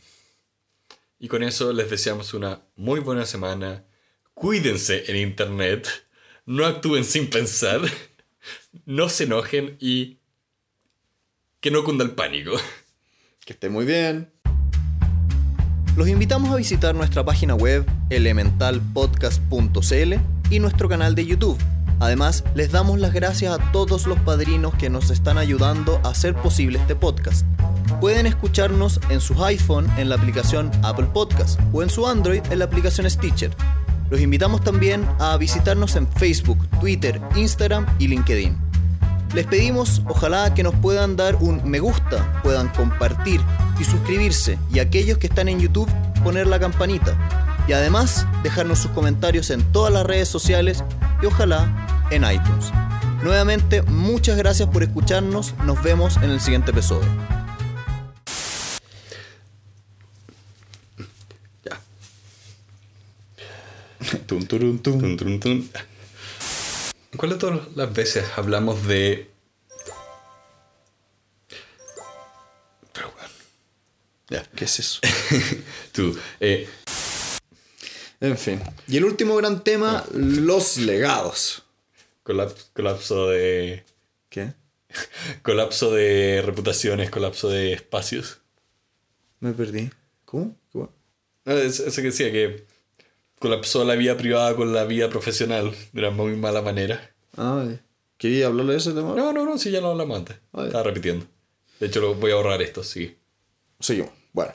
y con eso les deseamos una muy buena semana. Cuídense en internet. No actúen sin pensar. No se enojen y que no cunda el pánico. Que esté muy bien. Los invitamos a visitar nuestra página web elementalpodcast.cl y nuestro canal de YouTube. Además, les damos las gracias a todos los padrinos que nos están ayudando a hacer posible este podcast. Pueden escucharnos en sus iPhone en la aplicación Apple Podcast o en su Android en la aplicación Stitcher. Los invitamos también a visitarnos en Facebook, Twitter, Instagram y LinkedIn. Les pedimos ojalá que nos puedan dar un me gusta, puedan compartir y suscribirse y aquellos que están en YouTube poner la campanita. Y además dejarnos sus comentarios en todas las redes sociales y ojalá en iTunes. Nuevamente muchas gracias por escucharnos, nos vemos en el siguiente episodio. Ya. Tum, turum, tum. Tun. ¿Cuál de todas las veces hablamos de... Pero bueno. Ya, ¿qué es eso? [LAUGHS] Tú. eh, En fin. Y el último gran tema, los legados. Colapso, colapso de. ¿Qué? [LAUGHS] Colapso de reputaciones, colapso de espacios. Me perdí. ¿Cómo? ¿Cómo? No, es- eso que decía que colapsó la vida privada con la vida profesional de una muy mala manera. Ah, ya. ¿Quería hablarle de ese tema? No, no, no, sí, ya lo hablamos antes. Estaba repitiendo. De hecho, lo voy a ahorrar esto, sí. Seguimos. Bueno.